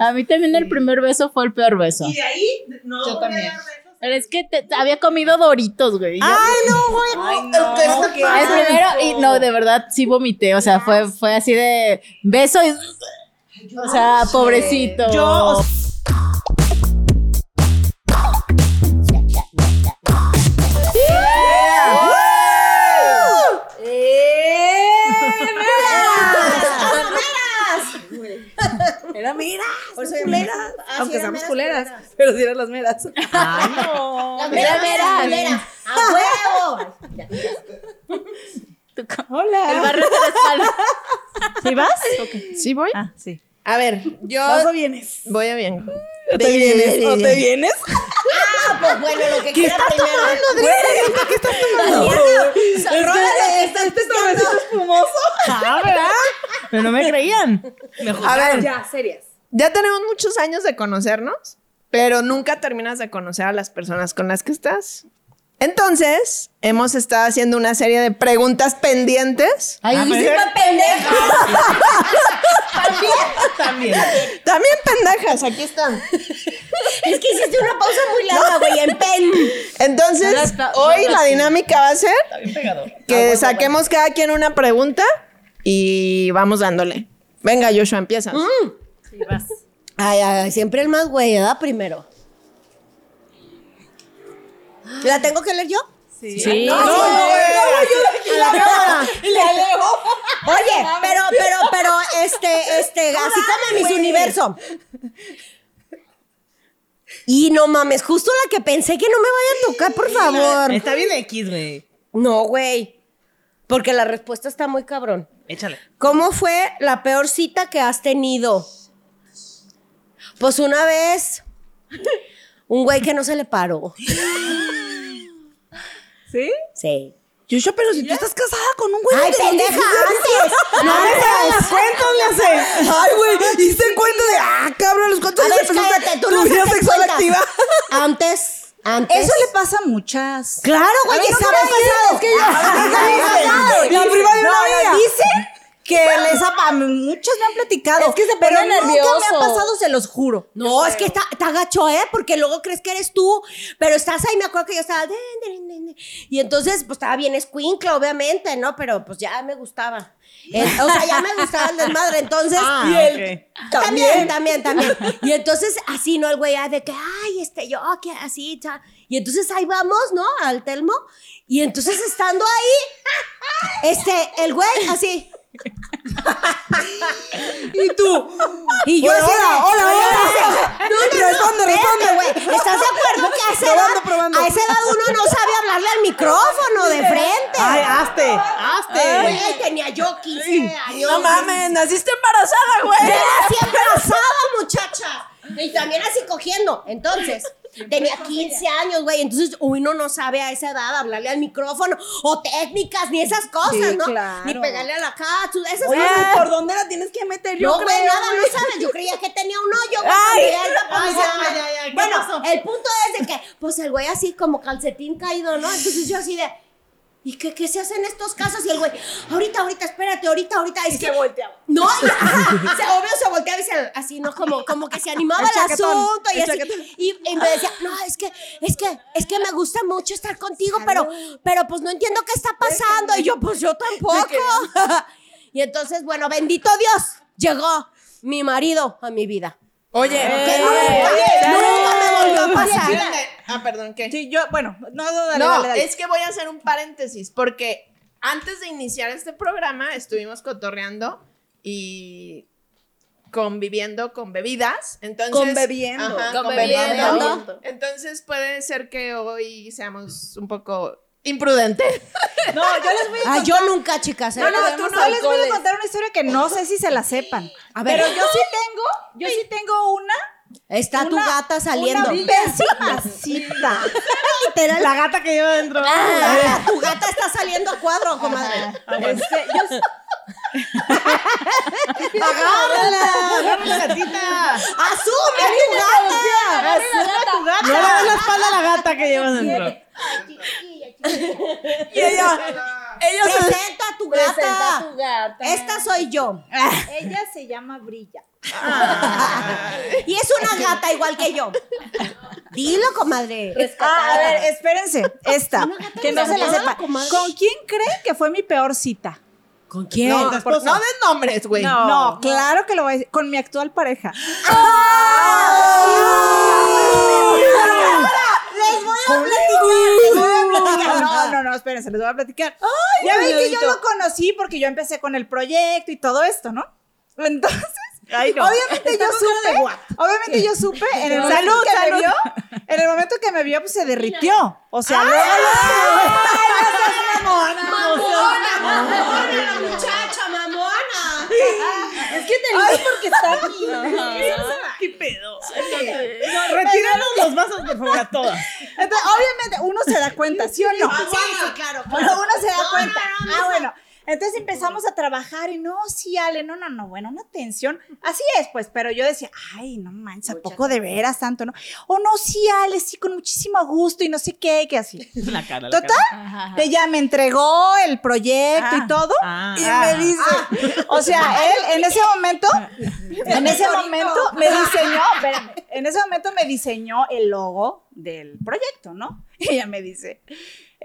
A mí también el primer beso fue el peor beso. Y de ahí, no. Yo también. Pero es que te- había comido doritos, güey. Ay, no, güey. Ay, no, El- qué el primero, y no, de verdad, sí vomité. O sea, fue, fue así de beso y. O sea, pobrecito. Yo, Era mira, Por eso son culeras. Ah, Aunque seamos meras, culeras. culeras. Pero sí eran las meras. Ay, no. Las Mira, meras, mira. mira, a huevo. Hola. El barrio de la espalda. ¿Sí vas? ¿Sí voy? Ah, sí. A ver, yo ¿Vas o vienes? voy a bien. ¿O te vienes? ¿O te vienes? Ah, pues bueno, lo que quiera primero. ¿Qué estás tomando? Este, este, este cervecito espumoso. Ah, ¿verdad? Pero no me creían. A ver, Ya, serias. Ya tenemos muchos años de conocernos, pero nunca terminas de conocer a las personas con las que estás. Entonces, hemos estado haciendo una serie de preguntas pendientes. Ay, Ah, dice pero- una pendeja. También. También pendejas, aquí están. Es que hiciste una pausa muy larga, güey, en pen. Entonces, hoy la dinámica va a ser Está bien pegador. que saquemos cada quien una pregunta y vamos dándole. Venga, Joshua, empiezas. Sí, vas. Ay, ay, siempre el más güey, ¿verdad? Primero. ¿La tengo que leer yo? Sí. No, no, no, yo la cámara. Le alejo. Oye, pero, pero, pero, este, este, así como mis universo. Y no mames, justo la que pensé que no me vaya a tocar, por favor. Está bien X, güey. No, güey. Porque la respuesta está muy cabrón. Échale. ¿Cómo fue la peor cita que has tenido? Pues una vez, un güey que no se le paró. ¿Sí? Sí. Joshua, pero si tú estás casada con un güey. ¡Ay, de pendeja! 25 ¡Antes! No me cuentas, le hace. Ay, güey. Hice cuenta de. Ah, cabrón, los cuantos A años empezaste tu no vida sexual activa. Antes, antes. Eso le pasa a muchas. Claro, güey, que no se me ha pasado. La prima de una No, amiga. Que les ha muchos me han platicado. Es que se pero pone nunca me nervioso. ha pasado, se los juro. No, es que está, está gacho, ¿eh? Porque luego crees que eres tú, pero estás ahí, me acuerdo que yo estaba... Y entonces, pues estaba bien escuincla, obviamente, ¿no? Pero pues ya me gustaba. Eh, o sea, ya me gustaba el desmadre, entonces... Ah, y. También, también, también. Y entonces, así, ¿no? El güey, ah, de que, ay, este, yo, que así, cha. Y entonces ahí vamos, ¿no? Al Telmo. Y entonces, estando ahí, este, el güey, así. ¿Y tú? Y yo Hola, así hola, hola, hola. No, no, no, Responde, responde. güey. ¿Estás de acuerdo que a esa, Probando, edad, probando. a esa edad uno no sabe hablarle al micrófono de frente? Ay, hazte, hazte. Güey, tenía yo 15 años. No mames, naciste embarazada, Yo güey. nací embarazada, muchacha. Y también así cogiendo. Entonces, tenía 15 años, güey. Entonces, uno no sabe a esa edad hablarle al micrófono o técnicas ni esas cosas, Sí, ¿no? claro. Ni pegarle a la cachu, esas Oye, cosas. ¿por dónde la tienes que meter? Yo No, güey, nada, no sabes. Yo creía que tenía un hoyo. Ay. Ay, ya, ¿qué Bueno, pasó? el punto es de que, pues el güey así como calcetín caído, ¿no? Entonces yo así de. ¿Y qué, qué se hace en estos casos? Y el güey, ahorita, ahorita, espérate, ahorita, ahorita. Es que volteaba. No, y- se, obvio se volteaba y se, así, ¿no? Como, como que se animaba El el, chaquetón, asunto y el así. chaquetón. Y, y me decía, no, es que, es que, es que me gusta mucho estar contigo, pero, pero pues no entiendo qué está pasando. Y yo, pues yo tampoco. y entonces, bueno, bendito Dios, llegó mi marido a mi vida. Oye, ¿qué? nunca me volvió a pasar. Espérate. Ah, perdón, ¿qué? Sí, yo, bueno, no, no, dale, no, dale, dale. es que voy a hacer un paréntesis porque antes de iniciar este programa estuvimos cotorreando y conviviendo con bebidas. Entonces, Conbebiendo. Ajá, Conbebiendo. conbebiendo. Entonces puede ser que hoy seamos un poco imprudentes. No, yo les voy a Ay, yo nunca, chicas. ¿eh? No, no, tú no les voy a alcoholes. contar una historia que no sé si se la sepan. A ver. Pero yo sí tengo, yo sí tengo una. Está tu gata saliendo. Una pésima cita. Literal. La gata que lleva dentro. Ah, tu gata está saliendo a cuadro, comadre. Este, yo Agárrala, agarra la gatita. ¡Asume a tu gata! Asume tu gata. No le das la espalda a la gata que llevas dentro. Y ella, ella se- Presenta a tu Presenta gata. a tu gata. Esta soy yo. Ella se llama Brilla. es una gata igual que yo. Dilo, comadre. Ah, a ver, espérense. Esta, que no se la sepa. comadre. ¿Con quién creen que fue mi peor cita? ¿Con quién? No, por- no den nombres, güey. No, claro que lo voy a decir. Con mi actual pareja. Les voy a platicar. Les voy a platicar. No, no, no, espérense, les voy a platicar. ya ven que yo lo conocí porque yo empecé con el proyecto y todo esto, ¿no? Entonces, obviamente yo supe, obviamente yo supe en el momento Salud, que salud. me vio, en el momento que me vio, pues se derritió. O sea, luego, Mamona, mamona, la muchacha, mamona. Es que te digo porque está aquí. ¿Qué pedo? No, retíranos los vasos, por favor, a todas. Entonces, obviamente uno se da cuenta, ¿sí o no? Sí, sí, claro. Pero uno se da cuenta. ah, no. bueno. Entonces empezamos a trabajar y no, sí, Ale, no, no, no, bueno, una tensión. Así es, pues, pero yo decía, ay, no manches, ¿a poco de veras tanto, no? O no, sí, Ale, sí, con muchísimo gusto y no sé qué, que así. La cara, Total, ella me entregó el proyecto Ah. y todo Ah. y me dice, o sea, él en ese momento, en ese momento me diseñó, espérame, en ese momento me diseñó el logo del proyecto, ¿no? Y ella me dice,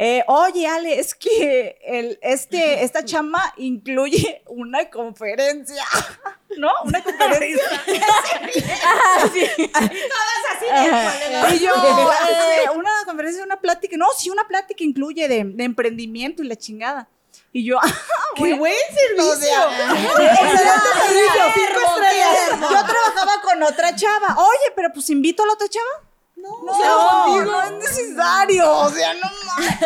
eh, oye, Ale, es que el, este, esta chama incluye una conferencia, ¿no? Una conferencia. Ajá, sí. Ajá. Y yo, eh, una conferencia, una plática, no, sí, una plática incluye de, de emprendimiento y la chingada. Y yo, ¡Qué buen servicio! Yo trabajaba con otra chava. Oye, pero pues invito a la otra chava. No, no, no, es necesario. O sea, no mames.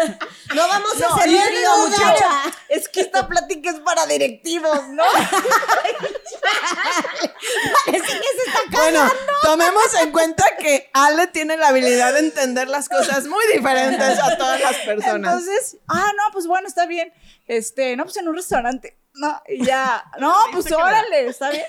No vamos a No, hacer y ruido, no, muchacha. Es que esta plática es para directivos, ¿no? Parece que se está Bueno, tomemos en cuenta que Ale tiene la habilidad de entender las cosas muy diferentes a todas las personas. Entonces, ah, no, pues bueno, está bien. Este, no, pues en un restaurante. No, y ya, no, pues órale, está bien.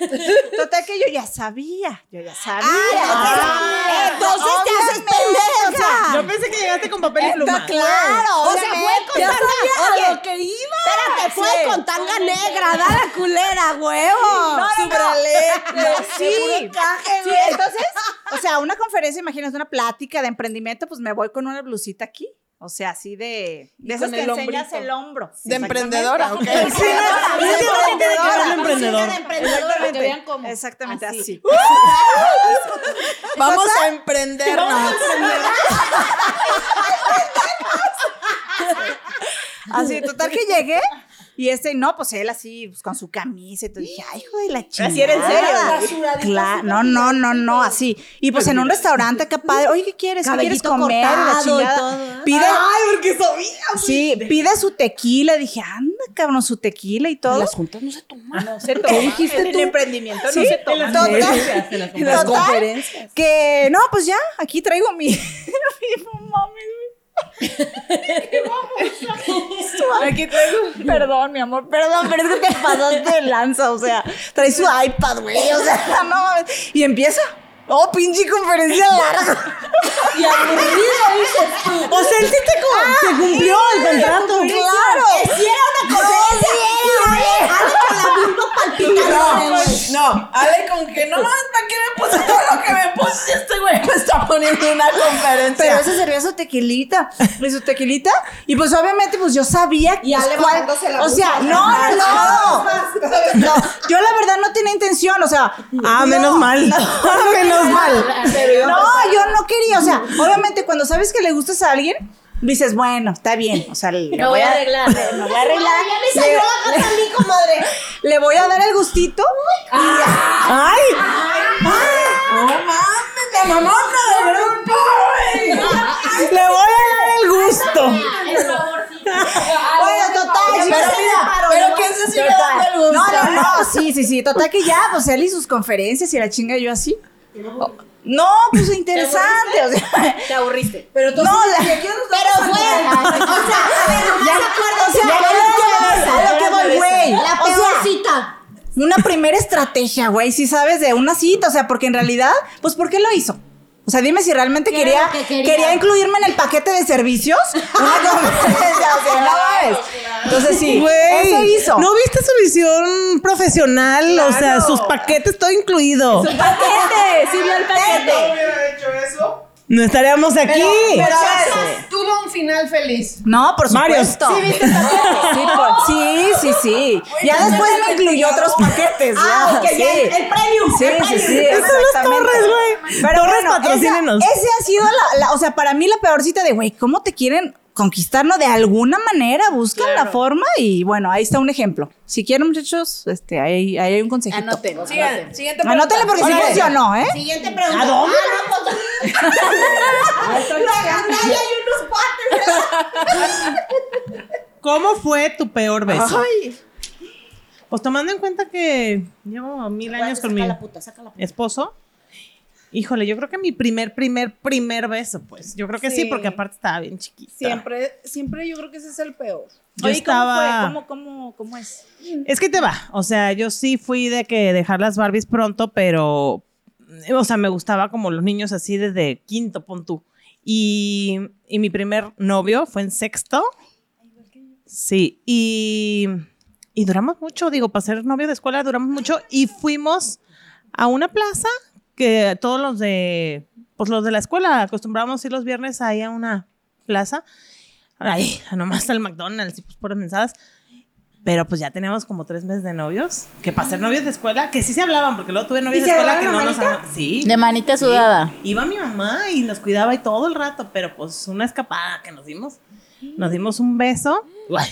Total que yo ya sabía, yo ya sabía. Ah, entonces te haces pendeja. Yo pensé que llegaste con papel y pluma. Claro, O sea, fue con Ya tanga- sabía Oye, a lo que iba. Espérate, fue Sí. con tanga negra, da la culera, huevo. No, no, no. Sí, sí, entonces, o sea, una conferencia, imagínate, una plática de emprendimiento, pues me voy con una blusita aquí. O sea, así de, de esas que enseñas el hombro. De Exactamente. emprendedora, ¿ok? Sí, Sí, sí, emprendedora. emprendedor. Exactamente. Que vean cómo. Exactamente así. Vamos a emprendernos. Así, total que llegué. Y este, no, pues él así, pues, con su camisa y todo. Dije, ay, hijo de la chingada. Así era en serio. Claro, no, no, no, no, así. Y pues en un restaurante acá padre, oye, ¿qué quieres? ¿Qué quieres comer? La chingada. Pide, porque sabía. sí, pide su tequila. Dije, anda, cabrón, su tequila y todo. juntas no se toman. No se toma. dijiste en tú? el emprendimiento Sí, no se toma. en las conferencias, en las En las conferencias. conferencias. Que no, pues ya, aquí traigo mi. mi mames. Aquí traigo. Perdón, mi amor, perdón, pero es que te pasaste de lanza, o sea, trae su iPad, güey, o sea, no mames. Y empieza. Oh, pinche conferencia larga. Y aburrido, dices tú. O sea, él sí te, co- te cumplió el contrato. Claro. Si era una conferencia. Ale, Ale con la misma palpitación. No, pues, no, Ale con que no mames, ¿para qué me puse todo lo que me puse? Este güey me está poniendo una conferencia. Pero ese servía su tequilita. Y su tequilita. Y pues obviamente, pues yo sabía. Y Ale pues, cuál- la O sea, no, no, no. No, yo la verdad no tenía intención, o sea. Ah, no, menos mal. no. Ah, menos mal. No, yo no quería, o sea, obviamente cuando sabes que le gustas a alguien, dices, bueno, está bien, o sea, le Lo voy a arreglar. le- lo voy a arreglar. Ya me salió la gata a mí, comadre. Le voy a dar el gustito. ¡Ay! ¡No mames! ¡La mamona de grupo! Le voy a dar el gusto. Bueno, total, sí, Pero mira, paro, pero ¿no? ¿quién se sigue dando el gusto? No, no, no, sí, sí, sí. Total que ya, pues él y sus conferencias y la chinga yo así. No, pues interesante. O sea, Te aburriste. pero no, la, Pero fue. O sea, a ver, nomás Ya, se acuerdan. o sea, ya a lo que voy, a lo que voy, güey. La O sea, peor cita. una primera estrategia, güey, si sabes, de una cita, o sea, porque en realidad, pues, ¿por qué lo hizo? O sea, dime si realmente quería, quería, incluirme en el paquete de servicios. Una no ves. Entonces sí, Wey, eso hizo. ¿No viste su visión profesional? O sea, sus paquetes, todo incluido. Su paquete, sí vio el paquete. ¿No hubiera hecho eso? Estaríamos aquí. Pero ver, tuvo un final feliz. No, por supuesto. Sí, por- sí, sí, sí. Ya después me incluyó otros paquetes. Ah, ya, ok, sí. ya, el premium. Sí, el sí, sí, premium. exactamente. Torres, güey. Pero Torres, bueno, patrocínenos. esa, ese ha sido la, la- o sea, para mí la peor cita de, güey, ¿cómo te quieren conquistarnos de alguna manera? Buscan la forma y bueno, ahí está un ejemplo. Si quieren, muchachos, este, ahí, ahí hay un consejito. Anoten, anoten. Siguiente pregunta. Anótenle porque sí funcionó, ¿eh? Siguiente pregunta. ¿A dónde? Ah, no, pues. La gandalla y unos guantes. ¿Cómo fue tu peor beso? Ay, Pues tomando en cuenta que llevo mil años con mi Saca la puta, saca la puta. esposo. Híjole, yo creo que mi primer, primer, primer beso, pues. Yo creo que sí, Sí. porque aparte estaba bien chiquita. Siempre, siempre yo creo que ese es el peor. Yo Oye, estaba- ¿cómo fue? ¿Cómo, cómo, cómo es? Es que te va. O sea, yo sí fui de que dejar las Barbies pronto, pero. O sea, me gustaba como los niños así desde quinto, pon tú. Y, y mi primer novio fue en sexto. Sí, y, y duramos mucho, digo, para ser novio de escuela duramos mucho y fuimos a una plaza que todos los de, pues los de la escuela acostumbrábamos ir los viernes ahí a una plaza. Ahí, nomás al McDonald's y pues por mensadas. Pero pues ya teníamos como tres meses de novios. Que para ser novios de escuela, que sí se hablaban, porque luego tuve novios de escuela que no nos hablaban. Sí. De manita sudada. Iba mi mamá y nos cuidaba y todo el rato, pero pues una escapada que nos dimos. Nos dimos un beso. Uy,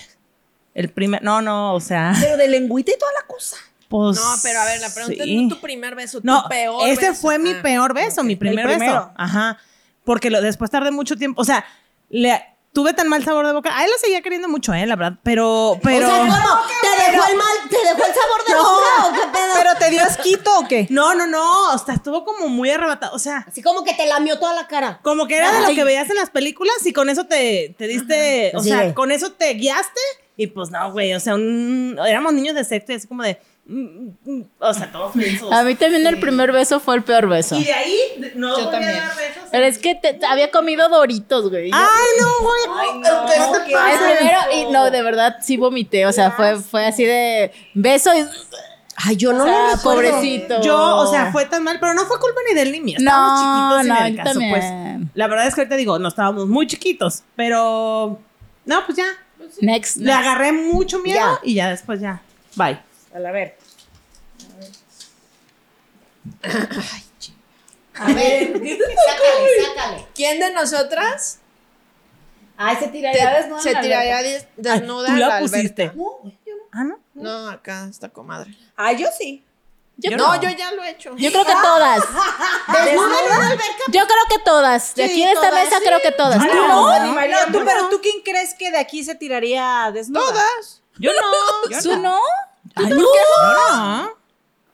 El primer, no, no, o sea, Pero de lengüita y toda la cosa. Pues. No, pero a ver, la pregunta sí. es no tu primer beso, tu No, peor ese beso. fue mi Ah. peor beso, mi primer beso. Ajá. Porque lo, después tardé mucho tiempo. O sea, le, tuve tan mal sabor de boca. A él lo seguía queriendo mucho, eh, la verdad. Pero, pero. O sea, ¿cómo? ¿Te dejó el mal, te dejó el sabor de boca o qué pedo? ¿Pero te dio asquito o qué? No, no, no. O sea, estuvo como muy arrebatado. O sea, Así como que te lamió toda la cara. como que era de lo Ay. que veías en las películas y con eso te, te diste. O Sí, sea, güey. con eso te guiaste. Y pues no, güey. O sea, un- éramos niños de sexto y así como de. O sea, todos mensos. A mí también el primer beso fue el peor beso. Y de ahí no Yo volví a también. dar besos. Pero es que te- te- había comido doritos, güey. Ay, no, güey. Ay, no, ¿Qué pasa? el primero, y no, de verdad sí vomité. O sea, fue, fue así de beso y. Ay, yo no o lo sea, recuerdo. pobrecito. Yo, o sea, fue tan mal, pero no fue culpa ni de él ni mía. Estábamos No, chiquitos no, en el caso, también. pues. La verdad es que ahorita digo, no estábamos muy chiquitos, pero no, pues ya. Next. Le agarré mucho miedo Ya. y ya después ya. Bye. A ver. A ver, sácale, sácale. ¿Quién de nosotras Ay, se te- tiraría desnuda. se tiraría des- desnuda Tú a la la pusiste. alberca? Ah, ¿no? No, acá está comadre. Ah, yo sí. Yo, Yo No, no. yo ya lo he hecho. yo creo que todas. ¿Desnuda en una alberca? Yo creo que todas. De Sí, aquí de esta todas, mesa sí. creo que todas. Ah, ¿Tú no. no? No, tú, pero tú quién crees que de aquí se tiraría desnuda? Todas. Yo no. ¿Tú no? Ay, no. Yo no.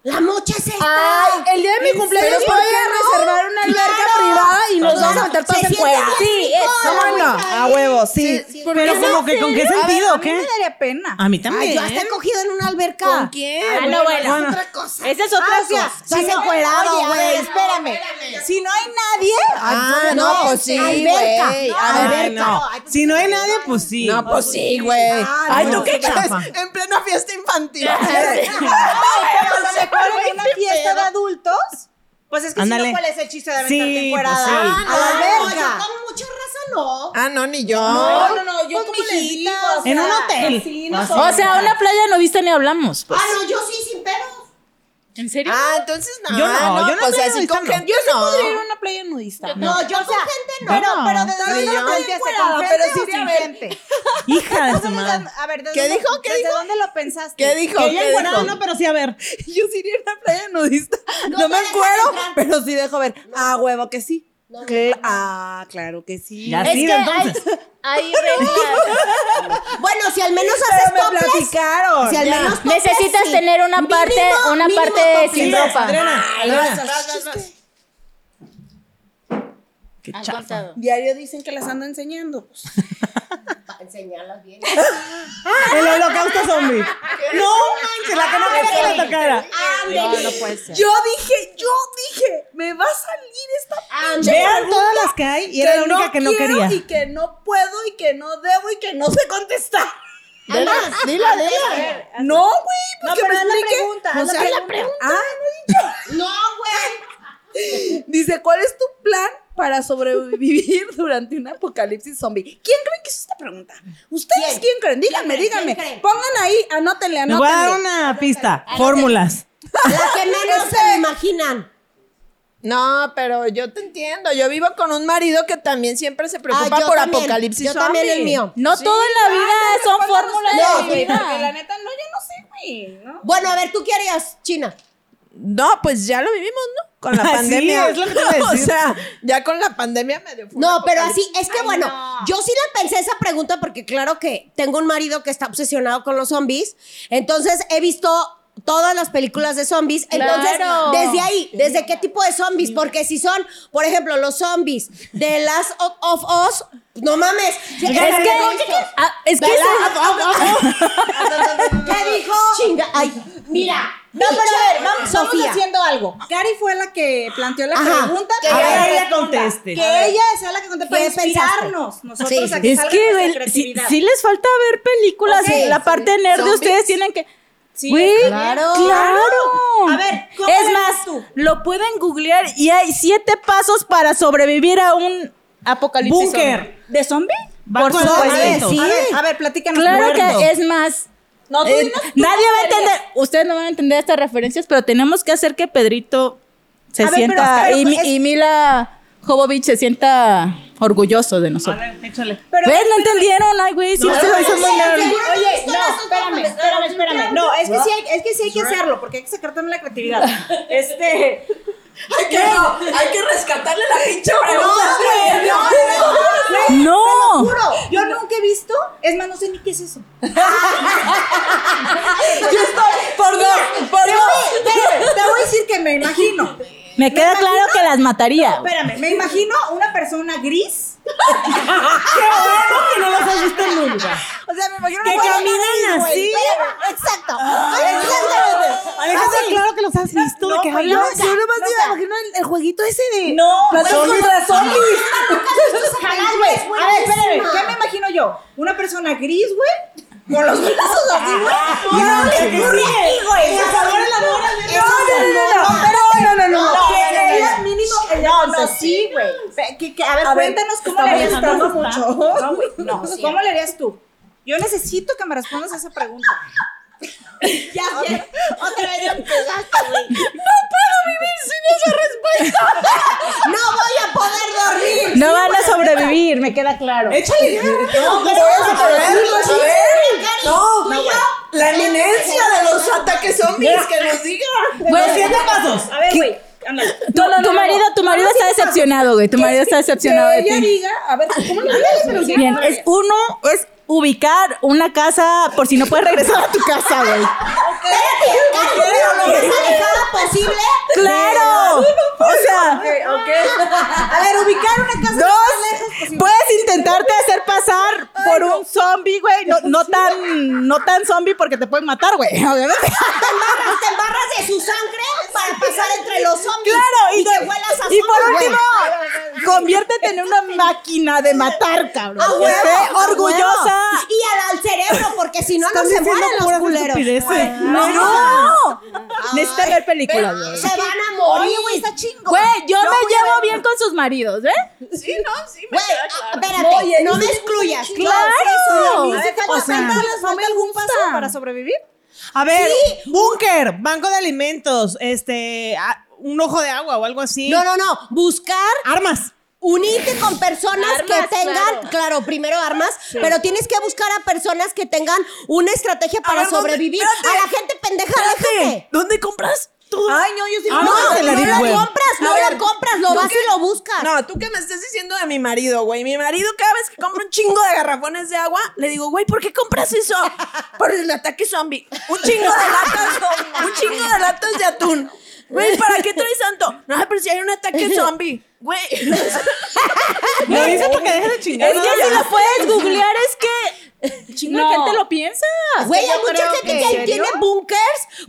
La mocha es esta. Ay, el día de mi cumpleaños voy a reservar una alberca privada y nos vamos a meter todos en bien Sí, bueno. agüita A huevo, sí. Pero como que con qué A ver, sentido, a ¿o mí qué? me daría pena. A mí Ay, también. yo hasta he cogido en una alberca. ¿Con quién? Ah, no, bueno. Bueno. Otra cosa. Esa es otra Ah, cosa. estás Si no- encuerado, güey. espérame. Si no hay nadie. Ah, no, pues sí, Alberca. güey. No, A ver, Ay, no. Si no hay nadie, pues sí. No, pues sí, güey. Ay, ¿tú no, qué qué crees? chafa. En plena fiesta infantil. Pero a lo mejor en una fiesta de adultos. Pues es que si no, ¿cuál es el chiste de Sí, aventarte encuerada pues sí. a la No, yo con mucha raza no. Ah, no, ni yo. No, no, no, yo Pues, como ¿cómo les les digo, digo? o En sea, un hotel. Sí, Ah, no sí. O sea, una playa nudista ni hablamos. Pues. Ah, no, yo sí, sin pedos. ¿En serio? Ah, entonces no. Yo no, yo no me así nudista, con no. gente no. podría ir a una playa nudista. No, yo con gente no. Pero, No. pero ¿de dónde Ni lo yo. pensaste? Encuerada, ¿Con pero sí o sin gente? Hija de su ¿Dónde- madre. A ver, ¿desde ¿Qué dónde- dijo? ¿Qué ¿desde dijo? dónde lo pensaste? ¿Qué dijo? Que ella ¿Qué encuerada dijo? no, pero sí a ver. Yo sí iría a una playa nudista. No, No me encuero, pero sí dejo ver. Ah, huevo que sí. No. Ah, claro que sí. Ya es sí, que entonces. hay, hay reglas. Bueno, si al menos Pero haces me platicaron. Si al menos Necesitas sí. tener una parte, Mínimo- una mínimo parte sin ropa. Adriana, Adriana. Qué chafa. Diario dicen que las ando enseñando. pues. Enseñarlas bien. El holocausto zombie. No manches, la que no quería que le tocara. No, no puede ser. Yo dije, yo dije, me va a salir esta. Vean todas las que hay y era la única que no quería. Y que no puedo y que no debo y que no sé contestar. Dila, dila, dila. No, güey, pues No, pero me la pregunta, Pues haz la pregunta. Ah, no he dicho. No, güey. Dice, ¿cuál es tu plan para sobrevivir durante un apocalipsis zombie? ¿Quién creen que es esta pregunta? ¿Ustedes ¿Quién? quién, creen? Díganme, ¿Quién díganme. Pongan ahí, anótenle, Les voy a dar anótenle. una pista. Fórmulas. La que menos se me imaginan. No, pero yo te entiendo. Yo vivo con un marido que también siempre se preocupa Ah, yo por también. apocalipsis Yo también zombie. el mío. No todo en la vida son fórmulas de vida. Porque la neta, no, yo no sé, güey. ¿no? Bueno, a ver, ¿tú qué harías, China? No, pues ya lo vivimos, ¿no? Con la Sí, pandemia. es lo que te iba a o sea, ya con la pandemia me dio No, pero así, es que bueno, yo sí le pensé esa pregunta porque claro que tengo un marido que está obsesionado con los zombies, entonces he visto todas las películas de zombies, entonces Claro. desde ahí, desde qué tipo de zombies, porque si son, por ejemplo, los zombies de Last of, of Us, no mames. Es que, ah, es que ese- ¿Qué dijo? Chinga, ay, mira. No, pero a ver, vamos, vamos Sofía. haciendo algo. Cari fue la que planteó la Ajá. pregunta. Que ella responda. conteste. Que A ella sea la que conteste para inspirarnos. Nosotros Sí, a que es que, sí, sí les falta ver películas. Ok. La parte nerd de ustedes tienen que. Sí, claro. claro. A ver, ¿cómo es más, tú? lo pueden googlear y hay siete pasos para sobrevivir a un apocalipsis. Búnker. ¿De zombie? Por supuesto. Sí. A ver, a ver, platícanos. Claro muerto. que es más. No, tú eh, tú nadie va a entender. Ustedes no van a entender estas referencias, pero tenemos que hacer que Pedrito se A ver, sienta pero- y, pero Mi- es- y Mila Jovovich se sienta orgulloso de A nosotros. ver, échale. Pero, ¿Ves? ¿No entendieron? Ay, güey, sí, No, ustedes muy. Oye, no, espérame, espérame, espérame. No, es que sí hay, es que, sí hay que hacerlo, porque hay que sacar también la creatividad. Este. Hay que, hay que rescatarle la pinche No. Juro, yo nunca he visto, es más, no sé ni qué es eso. Por dos, por Te voy, te- te voy a decir que me imagino. Me queda claro que las mataría. Espérame, me imagino una persona gris. Que no los has visto nunca. O sea, me imagino Que caminan así. Exacto. Exactamente. Alejandra, claro que los has visto. ¿De qué hablas? yo- yo nomás me imagino el, el jueguito ese de. No, Plantas zombies. contra zombies. Jamás, güey. A ver, espérame. ¿qué me imagino yo? Una persona gris, güey. Con los brazos así, güey. Y no, Que- A ver, A ver, cuéntanos cómo le harías tú. mucho. No, güey, no. ¿Cómo le harías tú? Yo necesito que me respondas a esa pregunta. Ya, ya. Otra vez empezaste, güey. No voy a poder dormir. No van a sobrevivir, me queda claro. Échale ya. No, pero a a ver. No, la eminencia de los ataques zombies, que nos diga. Los siete pasos. A ver, güey. Ándale. Tu, tu marido, tu marido está decepcionado, güey. Tu marido está decepcionado Que de ella ti. diga, a ver, ¿cómo le digas? Pero sí, Bien, ¿cómo es uno es ubicar una casa por si no puedes regresar a tu casa, güey. Pero lo más alejada posible. Claro. O sea, A ver, ubicar una casa dos, puedes intentarte hacer pasar por un zombie, güey. No, no tan, no tan zombie porque te pueden matar, güey. Obviamente. Te embarras, te de su sangre para pasar entre los zombies. Claro, y, que huelas a y por último, conviértete en una máquina de matar, cabrón. A Que huevo, esté a orgullosa. Y al, al cerebro, porque si no, no se mueren los culeros. estupideces. No. Necesitas ver películas. Se van a morir. Oye, güey, está chingo. Güey, yo No me llevo bien con sus maridos, ¿eh? Sí, no, sí, me queda ah, claro. espérate, Oye, no sí, me sí, excluyas. sí, ¡Claro! A ver, O ¿te sea, no les falta algún paso para sobrevivir? A ver, búnker, banco de alimentos, este, a- un ojo de agua o algo así. No, no, no. Buscar Armas. Unirte con personas Armas, que tengan, claro. claro, primero armas, pero tienes que buscar a personas que tengan una estrategia para sobrevivir. Espérate. A la gente pendeja, déjate. ¿Dónde compras todo? Ay, no, yo sí Ah, No, no, no, lo Web. compras, no ver, lo compras, lo ¿tú vas y lo buscas. No, tú que me estás diciendo de mi marido, güey. Mi marido cada vez que compra un chingo de garrafones de agua, le digo, güey, ¿por qué compras eso? Por el ataque zombie. Un chingo de latas, un chingo de latas de atún. Güey, ¿para qué traes tanto? No, pero si hay un ataque zombie. Güey. Lo dice para que deje de chingar. Es que si lo puedes googlear es que chingo No. gente lo piensa. Güey, hay mucha gente que- tiene bunkers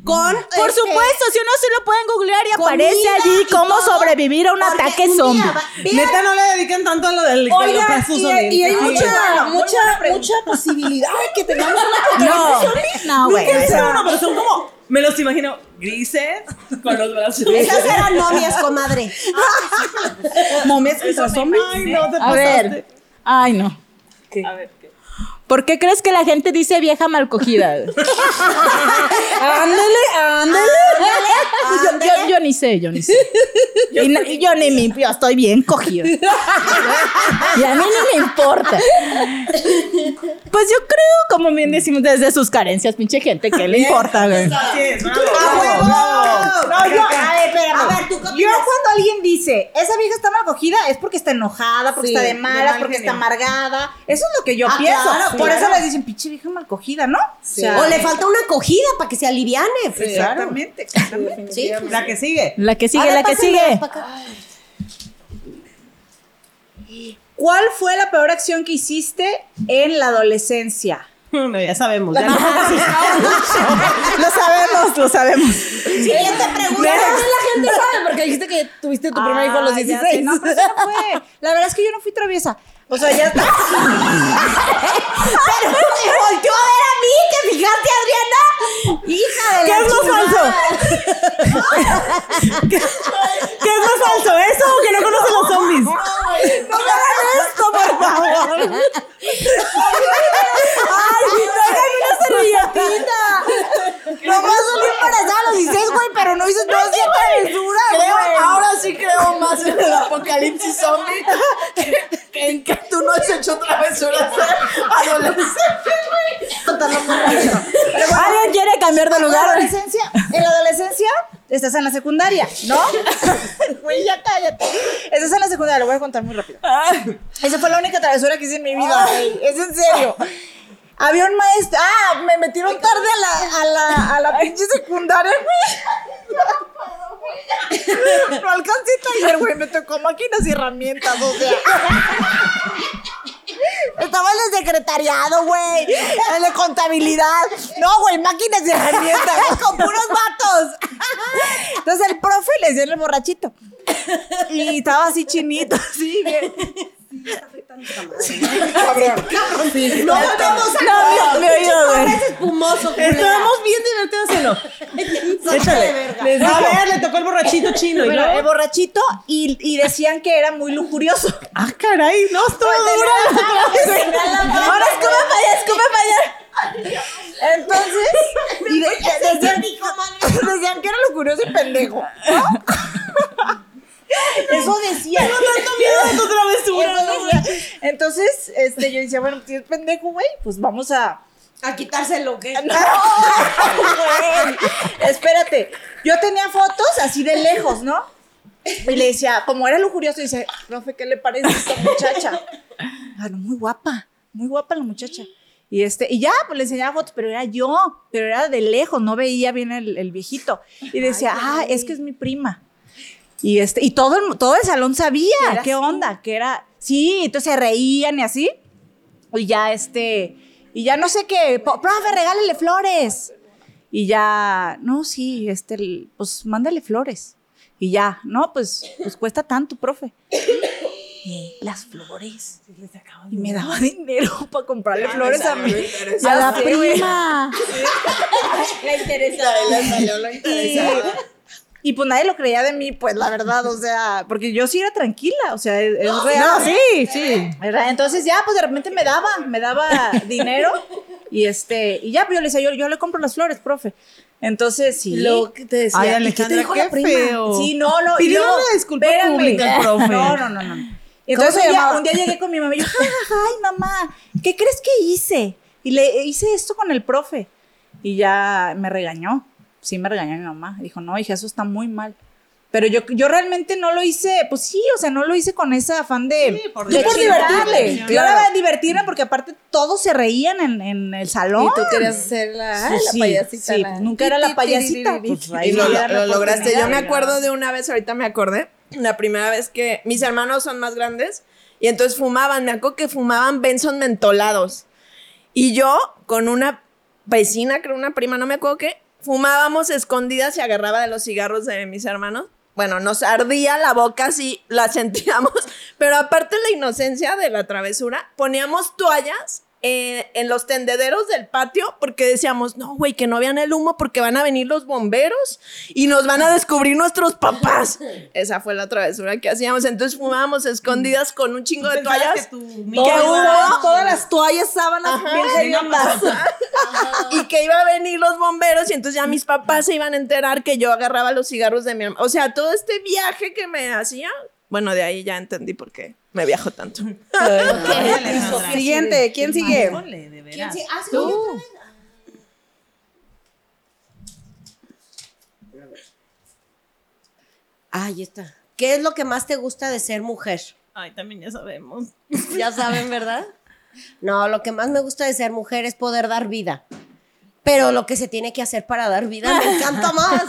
con. Por este, supuesto, si uno se lo pueden googlear y aparece allí y cómo todo, sobrevivir a un porque ataque zombie. va- vean- Neta, no le dedican tanto a lo del de Oiga, lo que y, y hay Sí. mucha, Bueno, mucha, mucha posibilidad que tengamos una No, no, güey. Uno, pero son como Me los imagino grises, con los brazos. Esas eran novias, comadre. Momias contra. Ay, no te A ver. Ay, no. ¿Por qué crees que la gente dice vieja mal cogida? ándale, ándale. Yo, yo- yo ni sé, yo ni sé. Y, no- y yo ni me, yo estoy bien cogida. Y a mí ni me importa. Pues yo creo, como bien decimos, desde sus carencias, pinche gente, ¿qué le importa, güey? No, yo, a ver, espérame. A ver, ¿tú qué yo cuando alguien dice, esa vieja está mal cogida, es porque está enojada, porque Sí, está de malas, mal porque está amargada. Eso es lo que yo Ah, pienso. claro, Por claro. eso les dicen, pinche vieja mal cogida, ¿no? O sea, O le falta una acogida para que se aliviane. pues, Exactamente, exactamente. Sí. La que sigue. La que sigue, ver, la que sigue. ¿Cuál fue la peor acción que hiciste en la adolescencia? No, ya sabemos. ya no- Lo sabemos, lo sabemos. Siguiente pregunta. la gente sabe porque dijiste que tuviste tu primer hijo a los Ah, ya 16. sé. No, pero eso no fue. La verdad es que yo no fui traviesa. O sea, ya está. Pero me volteó a ver a mí, ¿te fijaste, Adriana? Hija de ¿Qué la es más falso? ¿Qué, qué es más falso? ¿Eso o que no conocen los zombies? No me hagan esto, por favor. ¡Ay, tráigame una servilletita! No vas a salir embarazada a los 16, güey, pero no hice no hacía travesura, Creo- güey. ahora sí creo más en el apocalipsis zombie que, en que tú no has hecho travesuras adolescente. ¿Alguien quiere cambiar de En la lugar? adolescencia, en la adolescencia estás en la secundaria, ¿no? Güey, ya cállate. Estás en la secundaria, lo voy a contar muy rápido. Esa fue la única travesura que hice en mi vida, güey. Es en serio. Había un maestro. Ah, me metieron tarde a la, a la, a la pinche secundaria, güey. No alcancé taller, güey. Me tocó máquinas y herramientas, o sea. Estaba en el secretariado, güey. En la contabilidad. No, güey, máquinas y herramientas. Con puros vatos. Entonces el profe le dio el borrachito. Y estaba así chinito, así, bien. No volvemos a No, mi, mi oído, güey. Es espumoso, culera. Estábamos bien divertidos, ¿no? Échale. A ver, le tocó el borrachito chino. el borrachito y, y decían que era muy lujurioso. Ah, caray, no, estuvo dura. Ahora escupe para allá, escupe para allá. Entonces, y de- decían, decían que era lujurioso y pendejo. ¿no? Eso decía. Tengo tanto miedo de tu travesura. Entonces, este, yo decía, bueno, si es pendejo, güey, pues vamos a. A quitárselo, ¿qué? No, güey. Espérate. Yo tenía fotos así de lejos, ¿no? Y le decía, como era lujurioso, dice, profe, ¿qué le parece a esta muchacha? Ah, no, muy guapa, muy guapa la muchacha. Y este, y ya, pues le enseñaba fotos, pero era yo, pero era de lejos, no veía bien el, el viejito. Y decía, ah, es que es mi prima. Y este, y todo el, todo el salón sabía qué onda, que era. Sí, entonces se reían y así. Y ya este, y ya no sé qué, "Po- profe, regálele flores. Y ya, no, sí, este, pues mándale flores. Y ya, no, pues, pues cuesta tanto, profe. Eh, las flores. Y me daba dinero para comprarle flores a mi, a la prima. La interesada. Y, y pues nadie lo creía de mí, pues la verdad, o sea, porque yo sí era tranquila, o sea, es, es real. No, sí, sí. ¿verdad? Entonces ya, pues de repente me daba, me daba dinero y este, y ya, pues yo le decía, yo, yo le compro las flores, profe. Entonces sí. Lo que te decía. Ay, ¿y qué te Alejandra, dijo qué la prima? feo. Sí, no, no. Pidió una disculpa espérame. pública profe. No, no, no, no. Entonces ¿Cómo se un día, llegué con mi mamá y yo, "Ja, ja, ja, ay, mamá, ¿qué crees que hice? Y le hice esto con el profe. Y ya me regañó. Sí, me regañó mi mamá. Dijo, no, hija, eso está muy mal. Pero yo, yo realmente no lo hice, pues sí, o sea, no lo hice con ese afán de, Sí, por de por divertirle. Yo era de divertirme porque aparte todos se reían en, en el salón. Y tú querías ser la, ay, Pues la sí, payasita. sí, la- nunca era la payasita, pues, y lo, lo lograste. Yo me acuerdo de una vez, ahorita me acordé, la primera vez que mis hermanos son más grandes y entonces fumaban. Me acuerdo que fumaban Benson mentolados. Y yo con una vecina, creo una prima, no me acuerdo qué, fumábamos escondidas y agarraba de los cigarros de mis hermanos. Bueno, nos ardía la boca así, la sentíamos, pero aparte la inocencia de la travesura, poníamos toallas eh, en los tendederos del patio porque decíamos, no, güey, que no vean el humo porque van a venir los bomberos y nos van a descubrir nuestros papás. Esa fue la travesura que hacíamos. Entonces fumábamos escondidas con un chingo de toallas. que tu micro hubo- Todas las toallas, sábanas, Ajá. y que iba a venir los bomberos y entonces ya mis papás se iban a enterar que yo agarraba los cigarros de mi hermano. O sea, todo este viaje que me hacía, bueno, de ahí ya entendí por qué me viajo tanto. Siguiente, ¿quién sigue? Veras. Sí, ah, también. Ahí está. ¿Qué es lo que más te gusta de ser mujer? Ay, también ya sabemos. Ya saben, ¿verdad? No, lo que más me gusta de ser mujer es poder dar vida. Pero lo que se tiene que hacer para dar vida me encanta más.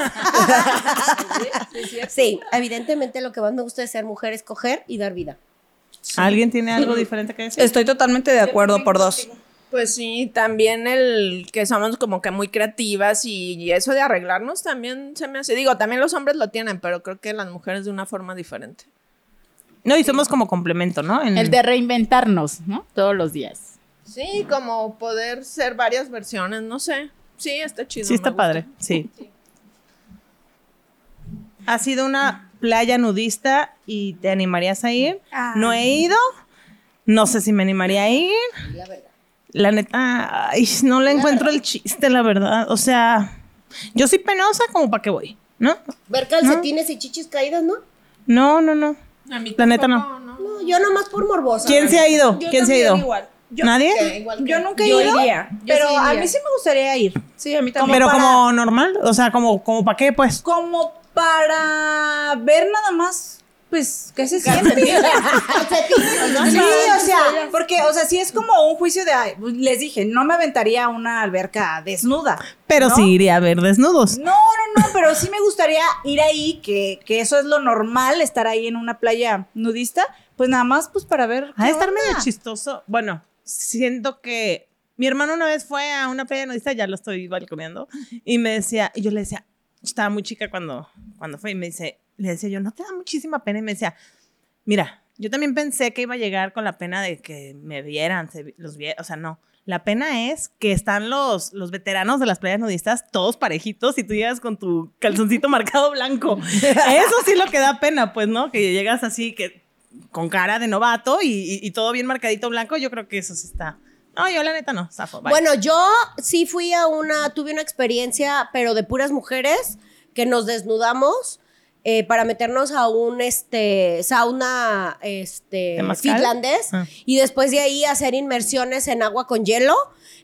Sí, evidentemente lo que más me gusta de ser mujer es coger y dar vida. ¿Alguien tiene algo diferente que decir? Estoy totalmente de acuerdo por dos. Pues sí, también el que somos como que muy creativas y, y eso de arreglarnos también se me hace. Digo, también los hombres lo tienen, pero creo que las mujeres de una forma diferente. No, y somos como complemento, ¿no? En- El de reinventarnos, ¿no? Todos los días. Sí, como poder ser varias versiones, no sé. Sí, está chido. Sí, está padre, sí. ¿Ha sido una playa nudista y te animarías a ir? No he ido. No sé si me animaría a ir. La neta, ay, no le encuentro el chiste, la verdad. O sea, yo soy penosa como para qué voy, ¿no? Ver calcetines y chichis caídas, ¿no? No, no, no. A mí La neta tampoco, no. No, yo nomás por morbosa. ¿Quién se ha ido? ¿Quién se ha ido? igual. Yo, ¿Nadie? yo nunca he Yo ido, iría, yo pero sí a mí sí me gustaría ir. Sí, a mí también. Pero para- como normal, o sea, como, como para qué, pues. Como para ver nada más, pues, qué se siente. Sí, o sea, porque, o sea, sí es como un juicio de, ay, pues, les dije, no me aventaría a una alberca desnuda. Pero ¿no? sí iría a ver desnudos. No, no, no, pero sí me gustaría ir ahí, que, que eso es lo normal, estar ahí en una playa nudista, pues nada más, pues para ver. Qué estar medio chistoso. Bueno, siento que mi hermano una vez fue a una playa nudista, ya lo estoy balconeando, y me decía, y yo le decía, estaba muy chica cuando, cuando fue, y me dice, le decía yo, ¿no te da muchísima pena? Y me decía, mira, yo también pensé que iba a llegar con la pena de que me vieran, se los vieran, o sea, no. La pena es que están los, los veteranos de las playas nudistas todos parejitos y tú llegas con tu calzoncito marcado blanco. Eso sí lo que da pena, pues, ¿no? Que llegas así, que con cara de novato y, y- y todo bien marcadito blanco, yo creo que eso sí está. No, yo la neta no, zafo. bye. Bueno, yo sí fui a una, tuve una experiencia, pero de puras mujeres, que nos desnudamos eh, para meternos a un este, sauna este, finlandés Ah. y después de ahí hacer inmersiones en agua con hielo.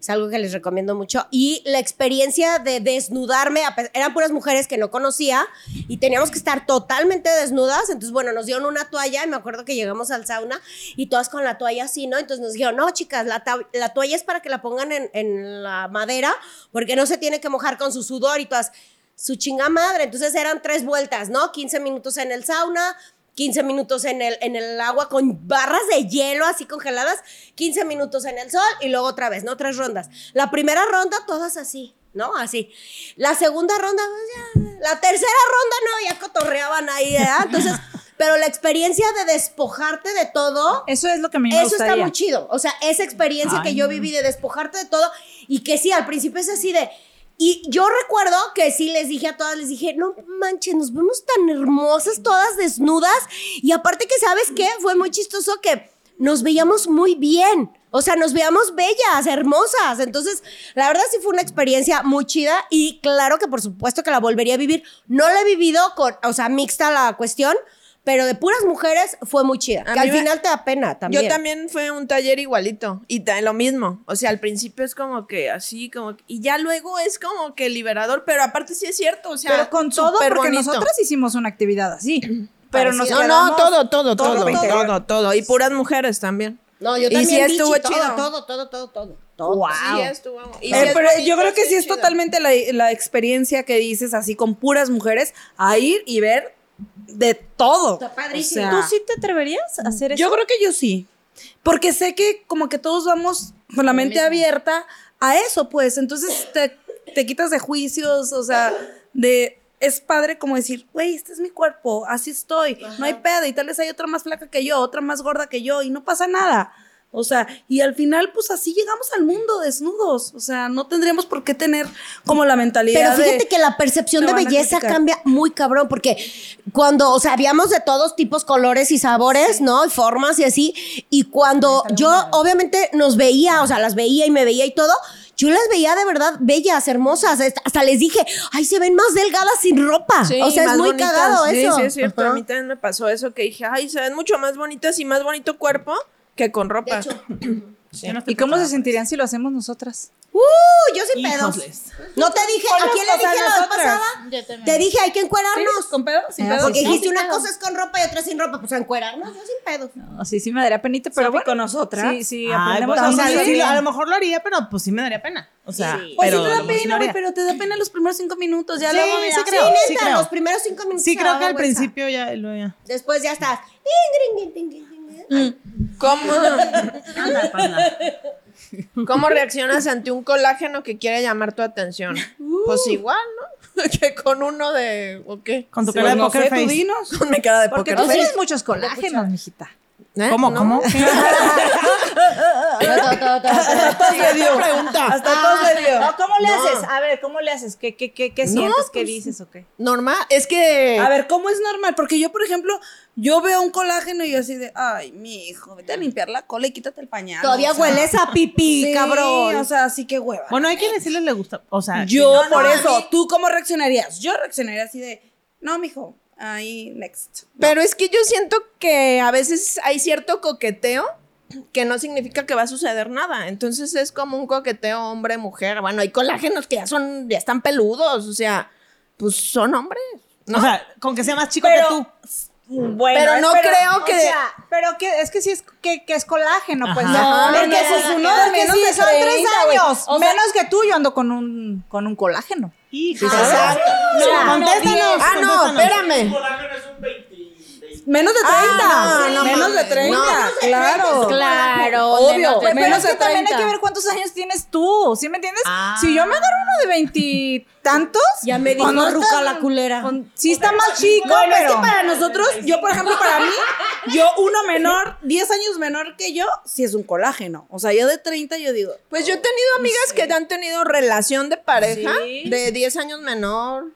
Es algo que les recomiendo mucho. Y la experiencia de desnudarme, eran puras mujeres que no conocía y teníamos que estar totalmente desnudas. Entonces, bueno, nos dieron una toalla y me acuerdo que llegamos al sauna y todas con la toalla así, ¿no? Entonces nos dijeron, no, chicas, la, la toalla es para que la pongan en, en la madera porque no se tiene que mojar con su sudor y todas, su chinga madre. Entonces eran tres vueltas, ¿no? 15 minutos en el sauna. 15 minutos en el, en el agua con barras de hielo así congeladas, 15 minutos en el sol y luego otra vez, ¿no? Tres rondas. La primera ronda, todas así, ¿no? Así. La segunda ronda, pues, ya. La tercera ronda, no, ya cotorreaban ahí, ¿verdad? Entonces, pero la experiencia de despojarte de todo, Eso es lo que a mí me eso está muy chido. O sea, esa experiencia que yo viví de despojarte de todo y que sí, al principio es así de. Y yo recuerdo que sí les dije a todas, les dije, no manches, nos vemos tan hermosas, todas desnudas. Y aparte que, ¿sabes qué? Fue muy chistoso que nos veíamos muy bien. O sea, nos veíamos bellas, hermosas. Entonces, la verdad sí fue una experiencia muy chida y claro que por supuesto que la volvería a vivir. No la he vivido con, o sea, mixta la cuestión, pero de puras mujeres fue muy chida. A que al me- final te da pena también. Yo también fue un taller igualito y lo mismo. O sea, al principio es como que así, como que- y ya luego es como que liberador, pero aparte sí es cierto, o sea, Pero con todo, porque bonito. nosotras hicimos una actividad así. Pero nos no, no, todo, todo, todo, todo todo, y puras mujeres también. No, yo Y también sí bichi, estuvo todo, chido. todo, todo, todo, todo, todo. Sí, estuvo. y sí Eh, pero bonito, yo creo que sí es chido. totalmente la, la experiencia que dices así con puras mujeres a ir y ver de todo. Está padrísimo. O sea, ¿Tú sí te atreverías a hacer eso? Yo creo que yo sí. Porque sé que como que todos vamos con la mente abierta a eso, pues. Entonces te, te quitas de juicios, o sea, de... Es padre como decir, güey, este es mi cuerpo, así estoy, no hay pedo, y tal vez hay otra más flaca que yo, otra más gorda que yo, y no pasa nada. O sea, y al final, pues así llegamos al mundo desnudos. O sea, no tendríamos por qué tener como la mentalidad. Pero fíjate de, que la percepción "Me de belleza criticar". cambia muy cabrón, porque cuando, o sea, habíamos de todos tipos, colores y sabores, ¿no? Y formas y así. Y cuando yo, obviamente, nos veía, o sea, las veía y me veía y todo. Yo las veía de verdad bellas, hermosas. Hasta les dije, ay, se ven más delgadas sin ropa. Sí, o sea, es muy bonitas. cagado sí, eso. Sí, es cierto. Ajá. A mí también me pasó eso que dije, ay, se ven mucho más bonitas y más bonito cuerpo que con ropa. ¿Y cómo se sentirían si lo hacemos nosotras? Uh, yo sin pedos. No te dije, ¿a quién le dije la vez pasada? Yo también. Te dije, hay que ¿Sí? encuerarnos. ¿Con pedo? ¿Sin Ah, pedo? Porque sí, dijiste sí, una pedo. cosa es con ropa y otra sin ropa. Pues a encuerarnos, yo sin pedo. No, sí, sí me daría penita, pero bueno. con nosotras. Sí, sí, Ay, aprendemos bueno, a sí, a lo mejor lo haría, pero pues sí me daría pena. O sea, Pues pero sí te da sí pena, güey, pero te da pena los primeros cinco minutos. Ya Sí, luego, sí mira, creo, sí, sí neta, creo. los primeros cinco minutos. Sí, creo que al principio ya lo ya. Después ya estás. ¿Cómo, Anda, panda. ¿Cómo reaccionas ante un colágeno que quiere llamar tu atención? Pues igual, ¿no? que con uno de. ¿O qué? Con tu Sí, cara de no poker sé, tú face. dinos. Con mi cara de Porque poker tú face. tienes muchos colágenos, mijita. ¿Eh? ¿Cómo? ¿No? ¿Cómo? le dio. pregunta. Hasta todos le dio. No, ¿cómo le No. haces? A ver, ¿cómo le haces? ¿Qué, qué, qué, qué No, sientes? ¿Qué pues, dices o qué? Normal. Es que. A ver, ¿cómo es normal? Porque yo, por ejemplo, yo veo un colágeno y yo así de, ay, mi hijo, vete a limpiar la cola y quítate el pañal. Todavía o sea. hueles a pipí, Sí, cabrón. O sea, así que hueva. Bueno, hay quienes sí les le gusta. O sea, yo, por no, eso, mí- ¿tú cómo reaccionarías? Yo reaccionaría así de, no, mijo, ahí, next. Pero es que yo siento que a veces hay cierto coqueteo que no significa que va a suceder nada. Entonces es como un coqueteo hombre-mujer. Bueno, hay colágenos que ya son, ya están peludos. O sea, pues son hombres. O sea, con que sea más chico Pero- que tú. Bueno, Pero es- no creo que- o sea, pero que es que sí es que, que es colágeno, pues. Ajá. No, porque no, es no, uno no, de menos sí, de son 30, tres años. O sea- menos que tú, yo ando con un, con un colágeno. Exacto. No, contéstanos. Ah, no, contéstanos. espérame. Menos de 30. Ah, no, no menos de mames. 30, No. claro. Claro, Obvio, menos de Pero menos es que de también hay 30. que ver cuántos años tienes tú, ¿sí me entiendes? Ah. Si yo me agarro uno de veintitantos, Ya me dijo no ruca la culera. pues, sí está más chico, Bueno, pero es que para nosotros, yo por ejemplo, para mí, yo uno menor, 10 años menor que yo, sí es un colágeno. O sea, yo de 30 yo digo, Pues yo he tenido amigas que han tenido relación de pareja Sí. de 10 años menor,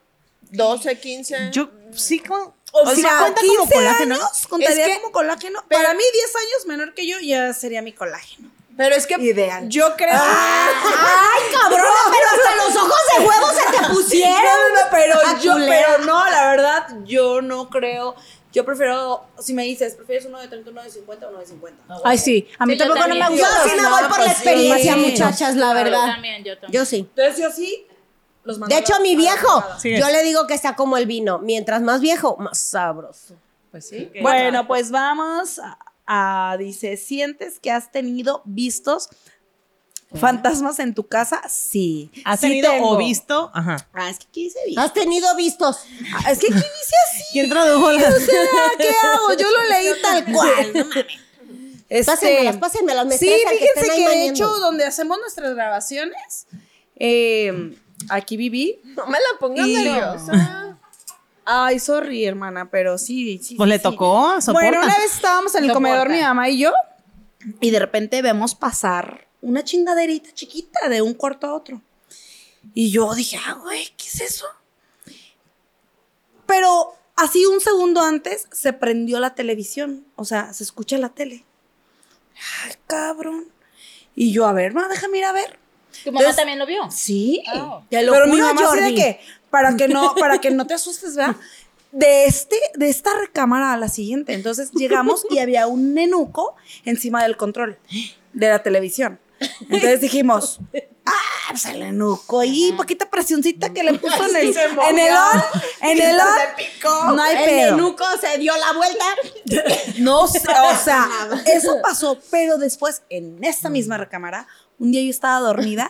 12, 15. Yo sí con. O, sí sea, cuenta 15 como colágeno. años contaría Es que- como colágeno. pero- para mí 10 años menor que yo ya sería mi colágeno. Pero es que Ideal. Yo creo ¡Ay, cabrón! Pero hasta los ojos de huevo se te pusieron. No, no, no, pero Ah, yo, culera. pero no, la verdad, yo no creo. Yo prefiero, si me dices, ¿prefieres uno de 30, uno de 50 o uno de 50? Ay, sí, a mí Sí, yo tampoco no me gusta. Yo sí me No, voy por pues la sí. experiencia, Sí. muchachas, la Yo verdad. también, yo también. Yo sí. Entonces yo sí los De hecho, mi viejo, yo le digo que está como el vino. Mientras más viejo, más sabroso. Pues sí. Bueno, pues vamos a, a- dice, ¿sientes que has tenido vistos fantasmas en tu casa? Sí. ¿Has Sí tenido tengo. o visto? Ajá. Ah, es que ¿qué dice visto? ¿Has tenido vistos? Ah, es que ¿qué dice así? ¿Quién tradujo la.? O sea, ¿qué hago? Yo lo leí tal cual. No mames. Este, Pásenmelas, pásenmelas. Me sí, que fíjense ahí que de hecho, donde hacemos nuestras grabaciones, eh, aquí viví. no me la pongas Y- nerviosa. Ay, sorry, hermana, pero sí, sí. Pues sí, le sí. tocó, soporta. Bueno, una vez estábamos en el Soporta. comedor mi mamá y yo y de repente vemos pasar una chingaderita chiquita de un cuarto a otro. Y yo dije, ah, güey, ¿qué es eso? Pero así un segundo antes se prendió la televisión, o sea, se escucha la tele. Ay, cabrón. Y yo, a ver, ma, déjame ir a ver. ¿Tu mamá Entonces- también lo vio? Sí. Oh. Te lo Pero juro, mi mamá así de Jordi. que para que no para que no te asustes, ¿verdad? De este de esta recámara a la siguiente. Entonces llegamos y había un nenuco encima del control de la televisión. Entonces dijimos, ah, pues el nenuco ahí, poquita presioncita que le puso en el en el on, en el on. No hay El pedo. nenuco se dio la vuelta. No sé, o sea, eso pasó, pero después en esta misma recámara, un día yo estaba dormida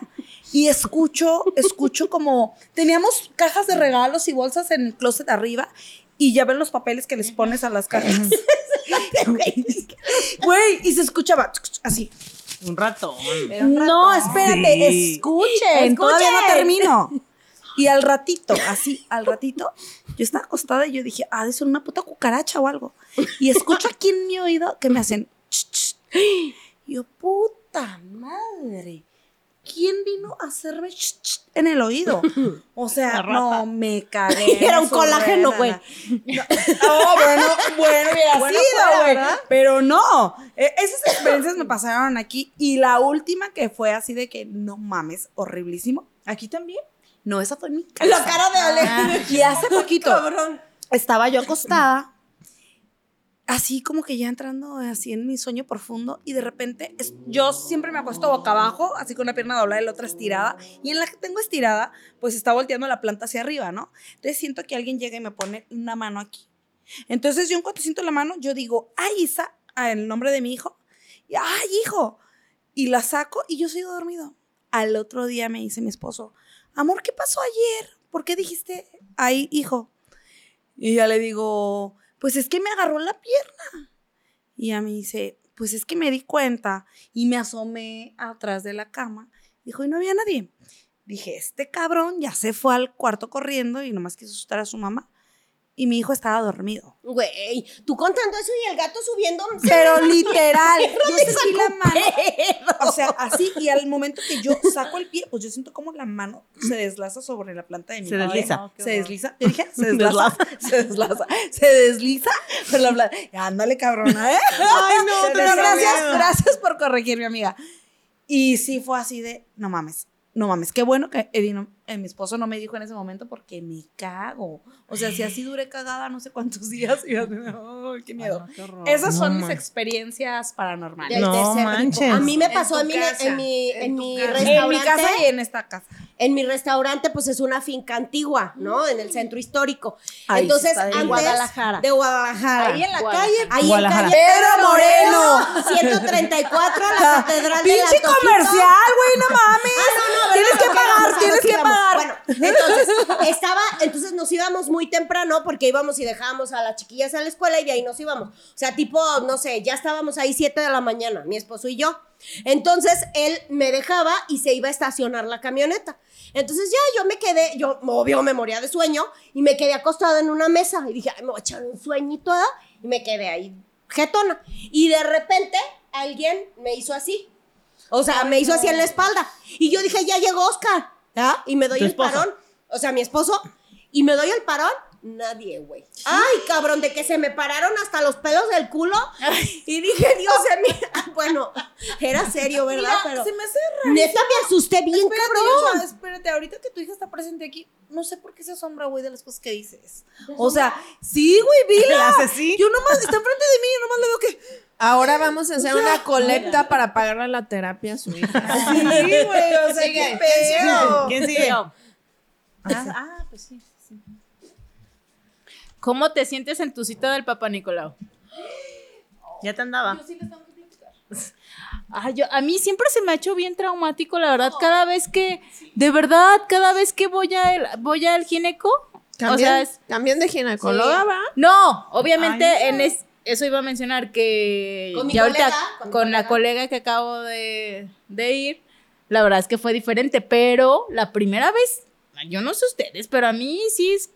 y escucho, escucho como teníamos cajas de regalos y bolsas en el closet arriba y ya ven los papeles que les pones a las cajas. Güey, y se escuchaba así. Un ratón. No, espérate, Sí. escuchen, todavía no termino. Y al ratito, así, al ratito, yo estaba acostada y yo dije, ah, de ser una puta cucaracha o algo. Y escucho aquí en mi oído que me hacen, ch, ch. Y yo, puta madre. ¿Quién vino a hacerme ch, ch en el oído? O sea, no, me cagué. Era un colágeno, güey. No, no, bueno, bueno, hubiera Bueno, sido, güey. Pero no. E- esas experiencias me pasaron aquí. Y la última que fue así de que no mames, horriblísimo. ¿Aquí también? No, esa fue en mi casa. La cara de Ale. Y hace poquito estaba yo acostada, así como que ya entrando así en mi sueño profundo y de repente es- yo siempre me acuesto boca abajo, así con una pierna doblada y la otra estirada y en la que tengo estirada pues está volteando la planta hacia arriba, ¿no? Entonces siento que alguien llega y me pone una mano aquí. Entonces yo en cuanto siento la mano, yo digo, ay Isa, ah, el nombre de mi hijo, y ay hijo, y la saco y yo sigo dormido. Al otro día me dice mi esposo, amor, ¿qué pasó ayer? ¿Por qué dijiste, ay hijo? Y ya le digo, pues es que me agarró la pierna. Y ella me dice, pues es que me di cuenta y me asomé atrás de la cama. Dijo, y no había nadie. Dije, este cabrón ya se fue al cuarto corriendo y nomás quiso asustar a su mamá. Y mi hijo estaba dormido. Güey, tú contando eso y el gato subiendo. Pero literal, yo sentí la mano. O sea, así, y al momento que yo saco el pie, pues yo siento como la mano se deslaza sobre la planta de mi Se desliza. Se desliza. ¿Qué dije? Se desliza. se desliza. Se desliza. Pero la planta. Ándale, cabrona, ¿eh? Ay, no, pero gracias, miedo. gracias por corregirme, amiga. Y sí fue así de, no mames, no mames. Qué bueno que Eddie no- eh, mi esposo no me dijo en ese momento porque me cago. O sea, si así duré cagada no sé cuántos días. Y yo, ay, qué miedo. Esas son No, mis man. experiencias paranormales. Del No manches. A mí me pasó en mi, casa, en mi, en mi casa. restaurante. En mi casa y en esta casa. En mi restaurante, pues es una finca antigua, ¿no? En el centro histórico. Ay, Entonces, está de antes Guadalajara. de Guadalajara. Ahí en la calle. Ahí en calle Pedro Moreno. 134, la catedral de Pinche comercial, güey, no mames. tienes que pagar, tienes que pagar. Bueno, entonces estaba, entonces nos íbamos muy temprano porque íbamos y dejábamos a las chiquillas a la escuela y ahí nos íbamos. O sea, tipo, no sé, ya estábamos ahí 7 de la mañana, mi esposo y yo. Entonces él me dejaba y se iba a estacionar la camioneta. Entonces ya yo me quedé, yo obvio me moría de sueño y me quedé acostada en una mesa y dije, Ay, me voy a echar un sueñito ¿verdad? y me quedé ahí jetona. Y de repente alguien me hizo así. O sea, me hizo así en la espalda. Y yo dije, ya llegó Oscar. ¿Ah? Y me doy el esposo. parón. O sea, mi esposo. Y me doy el parón. Nadie, güey. Ay, cabrón, de que se me pararon hasta los pelos del culo. Y dije, Dios mío. Bueno, era serio, ¿verdad? Mira, Pero se me hace raro. neta me asusté bien, Espérate, cabrón. Espérate, ahorita que tu hija está presente aquí, no sé por qué se asombra, güey, de las cosas que dices. O sea, sí, güey, La vila. hace así. Yo nomás, está enfrente de mí, yo nomás le veo que. Ahora vamos a hacer una colecta para pagarle la terapia a su hija. Sí, güey, o sea, qué pedo. ¿Quién sigue? Ah, ah, pues sí. ¿Cómo te sientes en tu cita del Papá Nicolau? Ya te andaba. Ah, yo, a mí siempre se me ha hecho bien traumático, la verdad, cada vez que, de verdad, cada vez que voy a el, voy al gineco, o Cambian, sea, es- cambian de ginecóloga, ¿va? no, obviamente en es- eso iba a mencionar que Con mi ya ahorita colega, con con, mi la colega. colega que acabo de, de ir, la verdad es que fue diferente, pero la primera vez, yo no sé ustedes, pero a mí sí es,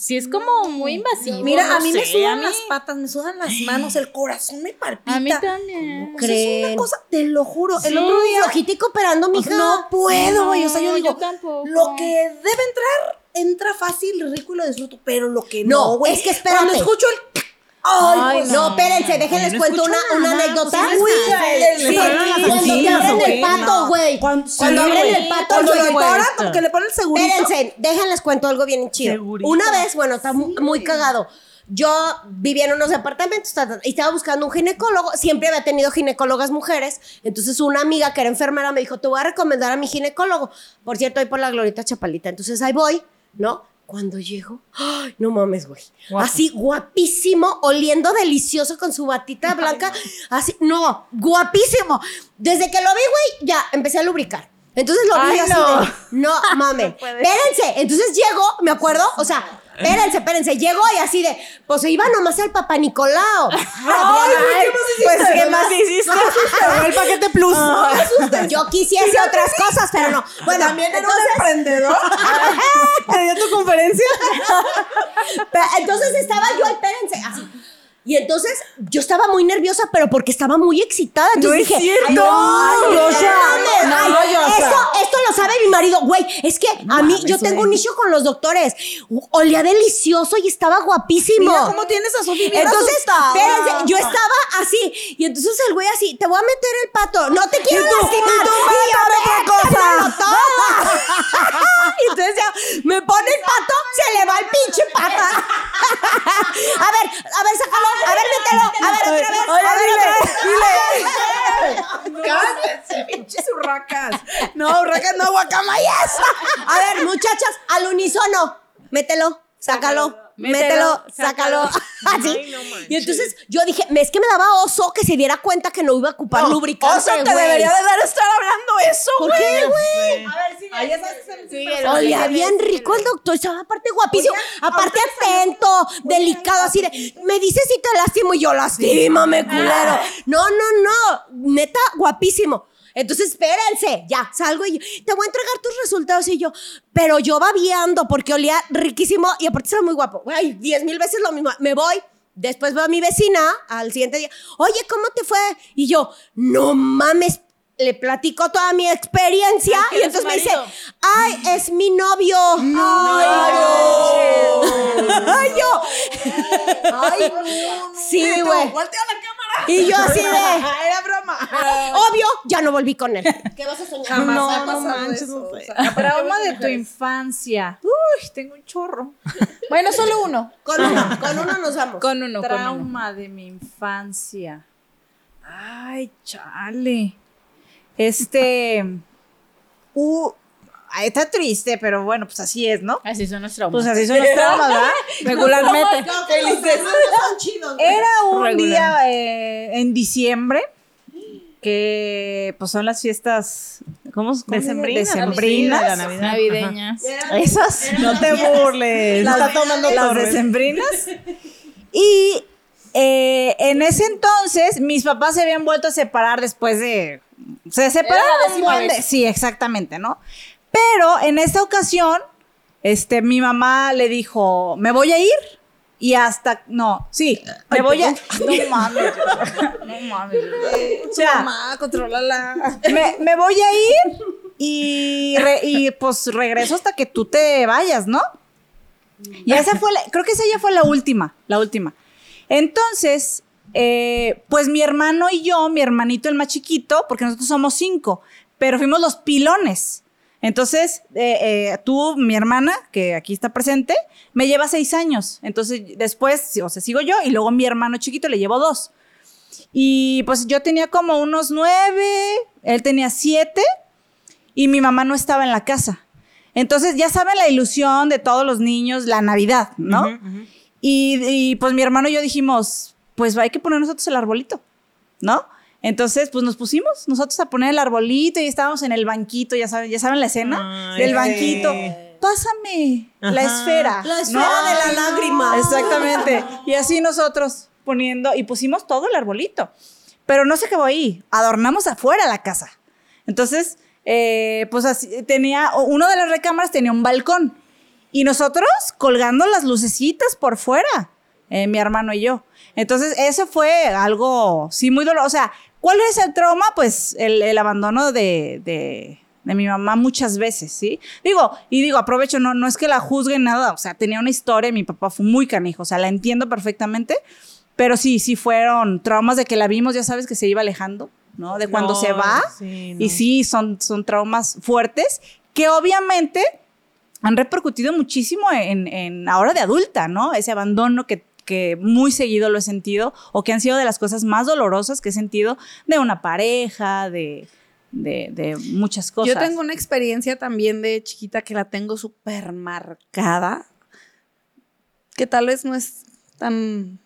sí es como muy invasivo. Mira, no a mí me sudan mí- las patas, me sudan las manos, el corazón me palpita. A mí también. O sea, es una cosa, te lo juro. El otro día flojita y cooperando, mija. no puedo, güey. O sea, yo digo, yo tampoco. lo que debe entrar, entra fácil, rico y lo disfruto. Pero lo que No, no, güey. es que espérate. Cuando escucho el. Ay, pues, No, espérense, déjenles no cuento una, una nada, anécdota. pues, Uy, ¿Le sí, Cuando abren el pato, güey. Cuando, abren el pato, Cuando paran, esto. porque le ponen el segurito. Espérense, déjenles cuento algo bien chido. Segurito. Una vez, bueno, está mu- muy cagado. Yo vivía en unos ta, y estaba buscando un ginecólogo. Siempre había tenido ginecólogas mujeres. Entonces, una amiga que era enfermera me dijo: Te voy a recomendar a mi ginecólogo. Por cierto, ahí por la Glorita Chapalita. Entonces, ahí voy, ¿no? Cuando llego, ¡ay, no mames, güey. Guapo. Así, guapísimo, oliendo delicioso con su batita blanca. Así, no, guapísimo. Desde que lo vi, güey, ya empecé a lubricar. Entonces lo vi Ay, así no. de, no mames. espérense. Entonces llego, me acuerdo, o sea, espérense, espérense. Llego y así de, pues se iba nomás al Papá Nicolau. Ay, Pues, ¿qué más hiciste? el paquete plus. Yo quisiese otras cosas, pero no. Bueno, También era un entonces, emprendedor. ¿Te dio tu conferencia? Entonces estaba yo, espérense, así. Y entonces yo estaba muy nerviosa, pero porque estaba muy excitada. Entonces No es dije, cierto. "Ay, no, Yosa. mames, No, Yosa. esto, esto lo sabe mi marido. Güey, es que a mí, yo tengo un nicho con los doctores. Olía delicioso y estaba guapísimo. Mira cómo tienes a Sofía Entonces, espérense, yo estaba así. Y entonces el güey así, te voy a meter el pato. No te quiero tú, lastimar. y tú, Y yo, otra y entonces ya, me pone el pato, se le va el pinche pato. a ver, a ver, sácalo. A ver, mételo. A ver, otra vez. Oye, a ver, dile, otra vez. dile. Cállense, pinches urracas. No, urracas no, guacamayas. A ver, muchachas, al unísono. Mételo, sácalo. Mételo, sácalo. Así. y entonces yo dije, es que me daba oso que se diera cuenta que no iba a ocupar No, lubricante. Oso te debería de dar estar hablando eso, ¿Por güey. qué, güey? Ahí está. Olía bien rico el doctor, estaba aparte guapísimo, aparte atento, delicado, así de, me dice si te lastimo y yo, lastímame, culero. No, no, no, neta, guapísimo. Entonces, espérense, ya, salgo y yo, te voy a entregar tus resultados y yo, pero yo babiando porque olía riquísimo y aparte estaba muy guapo. Güey, diez mil veces lo mismo. Me voy, después veo a mi vecina al siguiente día, oye, ¿cómo te fue? Y yo, no mames, le platico toda mi experiencia y entonces me dice, ay, es mi novio. Ay, yo. Ay, sí, güey. Voltea la cámara. Y yo así de, Era broma. Obvio, ya no volví con él. ¿Qué vas a soñar? No, ha no manches, eso, no o sea. Trauma de tu infancia. Uy, tengo un chorro. Bueno, solo uno. Con uno, con uno nos vamos. Con uno, con uno. Trauma de mi infancia. Ay, chale. Este. Uh, está triste, pero bueno, pues así es, ¿no? Así son los traumas. Pues así son los traumas, ¿verdad? Regularmente. Felices. Son chidos. Era un Regular. día eh, en diciembre que pues son las fiestas ¿cómo, cómo? Decembrinas, Decembrinas. de la Navidad. Navideñas. Esas No te burles. las, está tomando las decembrinas. Y eh, en ese entonces mis papás se habían vuelto a separar después de... Se separaron un buen de- Sí, exactamente, ¿no? Pero en esta ocasión, este, mi mamá le dijo, me voy a ir y hasta... No, sí, me voy a... No mames. No mames. O sea, Mamá, me, me voy a ir y, re- y, pues regreso hasta que tú te vayas, ¿no? Y esa fue, la- creo que esa ya fue la última, la última. Entonces, eh, pues mi hermano y yo, mi hermanito el más chiquito, porque nosotros somos cinco, pero fuimos los pilones. Entonces, eh, eh, tú, mi hermana, que aquí está presente, me lleva seis años. Entonces, después, o sea, sigo yo y luego mi hermano chiquito le llevo dos. Y pues yo tenía como unos nueve, él tenía siete y mi mamá no estaba en la casa. Entonces, ya saben la ilusión de todos los niños, la Navidad, ¿no? y, y, pues mi hermano y yo dijimos, pues hay que poner nosotros el arbolito, ¿no? Entonces, pues nos pusimos nosotros a poner el arbolito y estábamos en el banquito, ya saben, ya saben la escena Ay, del sí. banquito. Pásame la esfera. La esfera de la lágrima. Exactamente. Y así nosotros poniendo y pusimos todo el arbolito. Pero no se acabó ahí. Adornamos afuera la casa. Entonces, eh, pues así tenía, uno de las recámaras tenía un balcón. Y nosotros colgando las lucecitas por fuera, eh, mi hermano y yo. Entonces, eso fue algo, sí, muy doloroso. O sea, ¿cuál es el trauma? Pues el, el abandono de, de, de mi mamá muchas veces, ¿sí? Digo, y digo, aprovecho, no, no es que la juzgue nada, o sea, tenía una historia, mi papá fue muy canijo, o sea, la entiendo perfectamente, pero sí, sí fueron traumas de que la vimos, ya sabes, que se iba alejando, ¿no? De cuando No, se va. sí, Y sí, son, son traumas fuertes que obviamente han repercutido muchísimo en, en ahora de adulta, ¿no? Ese abandono que, que muy seguido lo he sentido o que han sido de las cosas más dolorosas que he sentido de una pareja, de, de, de muchas cosas. Yo tengo una experiencia también de chiquita que la tengo súper marcada, que tal vez no es tan,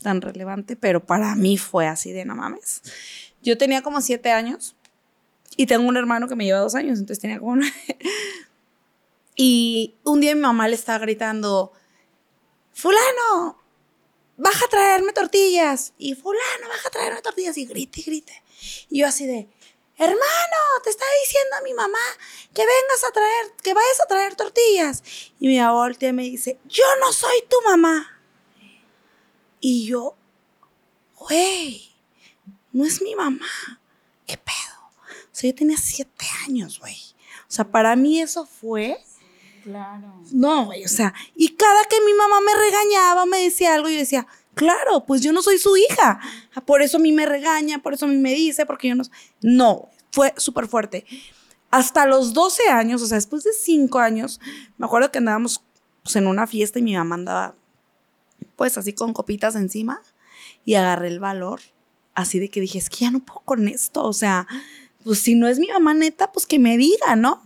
tan relevante, pero para mí fue así de no mames. Yo tenía como siete años y tengo un hermano que me lleva dos años, entonces tenía como nueve. Y un día mi mamá le estaba gritando, fulano, baja a traerme tortillas. Y fulano, baja a traerme tortillas. Y grite y grite. Y yo así de, hermano, te está diciendo a mi mamá que vengas a traer, que vayas a traer tortillas. Y mi mamá me dice, yo no soy tu mamá. Y yo güey, no es mi mamá. ¿Qué pedo? O sea, yo tenía siete años, güey. O sea, para mí eso fue. Claro. No, güey, o sea, y cada que mi mamá me regañaba, me decía algo, yo decía, claro, pues yo no soy su hija. Ah, Por eso a mí me regaña, por eso a mí me dice, porque yo no. No, fue súper fuerte. Hasta los 12 años, o sea, después de 5 años, me acuerdo que andábamos pues, en una fiesta y mi mamá andaba, pues así con copitas encima, y agarré el valor, así de que dije, es que ya no puedo con esto, o sea, pues si no es mi mamá neta, pues que me diga, ¿no?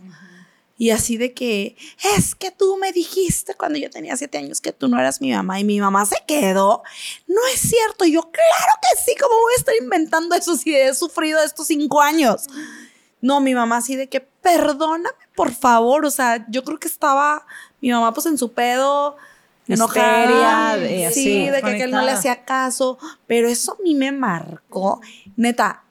Y así de que, es que tú me dijiste cuando yo tenía siete años que tú no eras mi mamá y mi mamá se quedó. No es cierto. Y yo, claro que sí, ¿cómo voy a estar inventando eso si he sufrido estos cinco años? No, mi mamá así de que, perdóname, por favor. O sea, yo creo que estaba mi mamá pues en su pedo, enojada. Histeria, de- sí, así, de que, que él no le hacía caso. Pero eso a mí me marcó. Neta,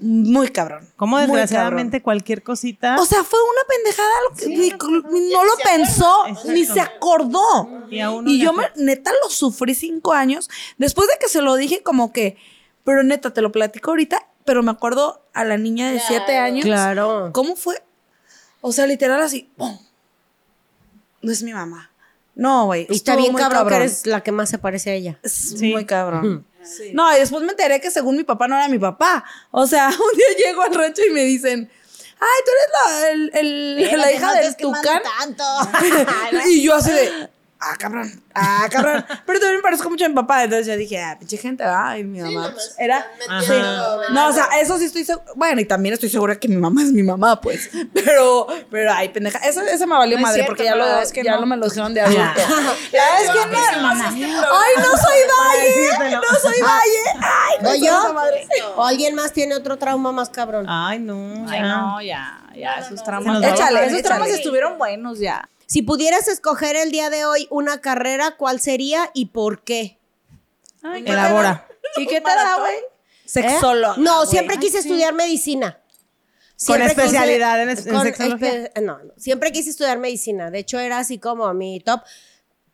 muy cabrón. Como desgraciadamente cualquier cosita. o sea, fue una pendejada lo que ni- no, lo pensó, ni se acordó. Y Y yo me, neta lo sufrí cinco años. Después de que se lo dije, como que, pero neta, te lo platico ahorita, pero me acuerdo a la niña de siete años. Claro. ¿Cómo fue? O sea, literal así, ¡pum! No es mi mamá. No, güey. Y está bien muy cabrón, que eres la que más se parece a ella. es Sí. muy cabrón. No, y después me enteré que según mi papá no era mi papá. O sea, un día llego al rancho y me dicen, ay, tú eres la, el- el- la hija del tucán. tanto. y yo así de, ah, cabrón, ah, cabrón. Pero también me parezco mucho a mi papá. Entonces yo dije, ah, pinche gente, ay, mi mamá. pues, era, sí. No, o sea, eso sí estoy segura. Bueno, y también estoy segura que mi mamá es mi mamá, pues. Pero, pero, ay, pendeja. Esa, esa me valió No madre cierto, porque ya, lo, es que ya no. no me lo dijeron de adulto. Ya es que no, hermana. Ay, no soy Valle, no soy Valle. Ay, no ¿O soy yo? madre. ¿O alguien más tiene otro trauma más cabrón? Ay, no. Ay, no, ya, ya, esos traumas. Échale, esos traumas estuvieron buenos ya. Si pudieras escoger el día de hoy una carrera, ¿cuál sería y por qué? Elabora. ¿Y qué te da, güey? Sexóloga. No, güey. siempre quise estudiar medicina. Con quise- especialidad en es- en con sexología. espe- no, no, siempre quise estudiar medicina. De hecho, era así como mi top.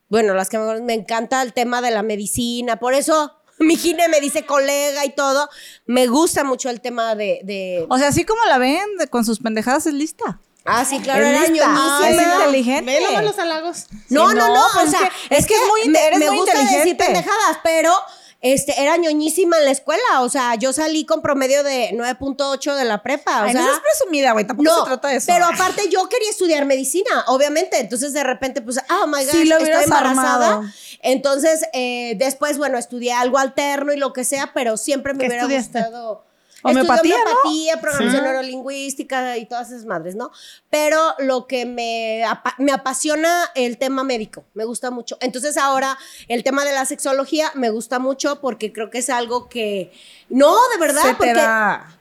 Bueno, las que me, me encanta el tema de la medicina. Por eso mi gine me dice colega y todo. Me gusta mucho el tema de. de- O sea, así como la ven, de- con sus pendejadas es lista. Ah, sí, claro, es era lista. ñoñísima. es inteligente. Los halagos. No, Sí, no, no, no, o es sea, que- es que es muy eres me muy gusta decir pendejadas, pero este, era ñoñísima en la escuela, o sea, yo salí con promedio de 9.8 de la prepa, o Ay, sea, no seas presumida, güey. Tampoco no, se trata de eso. pero aparte yo quería estudiar medicina, obviamente, entonces de repente pues, oh my gosh, Sí, lo estoy embarazada, armado. entonces eh, después, bueno, estudié algo alterno y lo que sea, pero siempre me ¿Qué hubiera estudiaste? gustado... Homeopatía, Estudié ¿no? homeopatía, programación neurolingüística y todas esas madres, ¿no? Pero lo que me, apa- me apasiona el tema médico, me gusta mucho. Entonces ahora el tema de la sexología me gusta mucho porque creo que es algo que... No, de verdad, porque,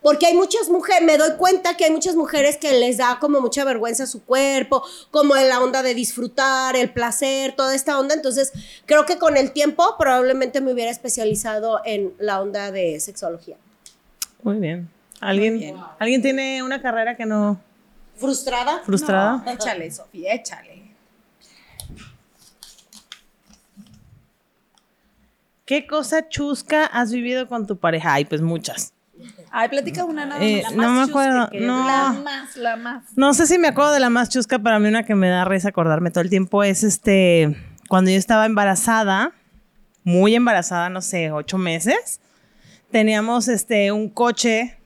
porque hay muchas mujeres, me doy cuenta que hay muchas mujeres que les da como mucha vergüenza su cuerpo, como en la onda de disfrutar, el placer, toda esta onda. Entonces creo que con el tiempo probablemente me hubiera especializado en la onda de sexología. Muy bien. ¿Alguien, ¿Alguien tiene una carrera que no ¿Frustrada? frustrada? Échale, Sofía, échale. ¿Qué cosa chusca has vivido con tu pareja? Ay, pues muchas. Ay, platica una nada Eh, más. no me acuerdo, que- no. La más, la más. No sé si me acuerdo de la más chusca, pero a mí una que me da risa acordarme todo el tiempo es este, cuando yo estaba embarazada, muy embarazada, no sé, ocho meses, teníamos este, un coche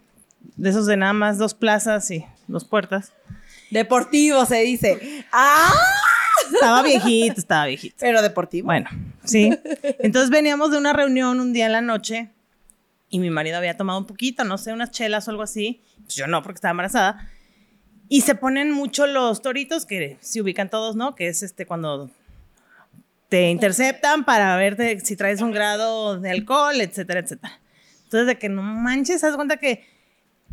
de esos de nada más dos plazas y dos puertas. Deportivo se dice. ¡Ah! Estaba viejito, estaba viejito. Pero deportivo. Bueno, sí. Entonces veníamos de una reunión un día en la noche y mi marido había tomado un poquito, no sé, unas chelas o algo así. Pues yo no, porque estaba embarazada. Y se ponen mucho los toritos, que se ubican todos, ¿no? Que es este cuando te interceptan para verte si traes un grado de alcohol, etcétera, etcétera. Entonces, de que no manches, haz cuenta que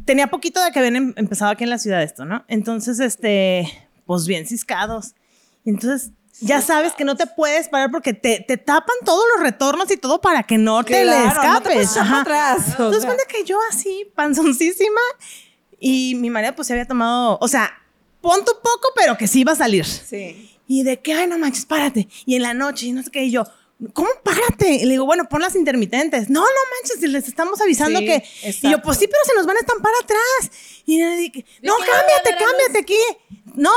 tenía poquito de que habían em- empezado aquí en la ciudad esto, ¿no? Entonces, este, pues bien ciscados. Entonces, ya sabes que no te puedes parar porque te, te tapan todos los retornos y todo para que no te le escapes. no te Ajá. atrás, Entonces, sea. cuenta que yo así, panzoncísima, y mi marido pues se había tomado, o sea, pon tu poco, pero que sí iba a salir. Sí. Y de que, ay, no manches, párate. Y en la noche, y no sé qué, y yo, ¿cómo párate? Y le digo, bueno, pon las intermitentes. No, no manches, les estamos avisando Sí, que. Y yo, pues sí, pero se nos van a estampar atrás. Y dije, no, cámbiate, cámbiate aquí. No,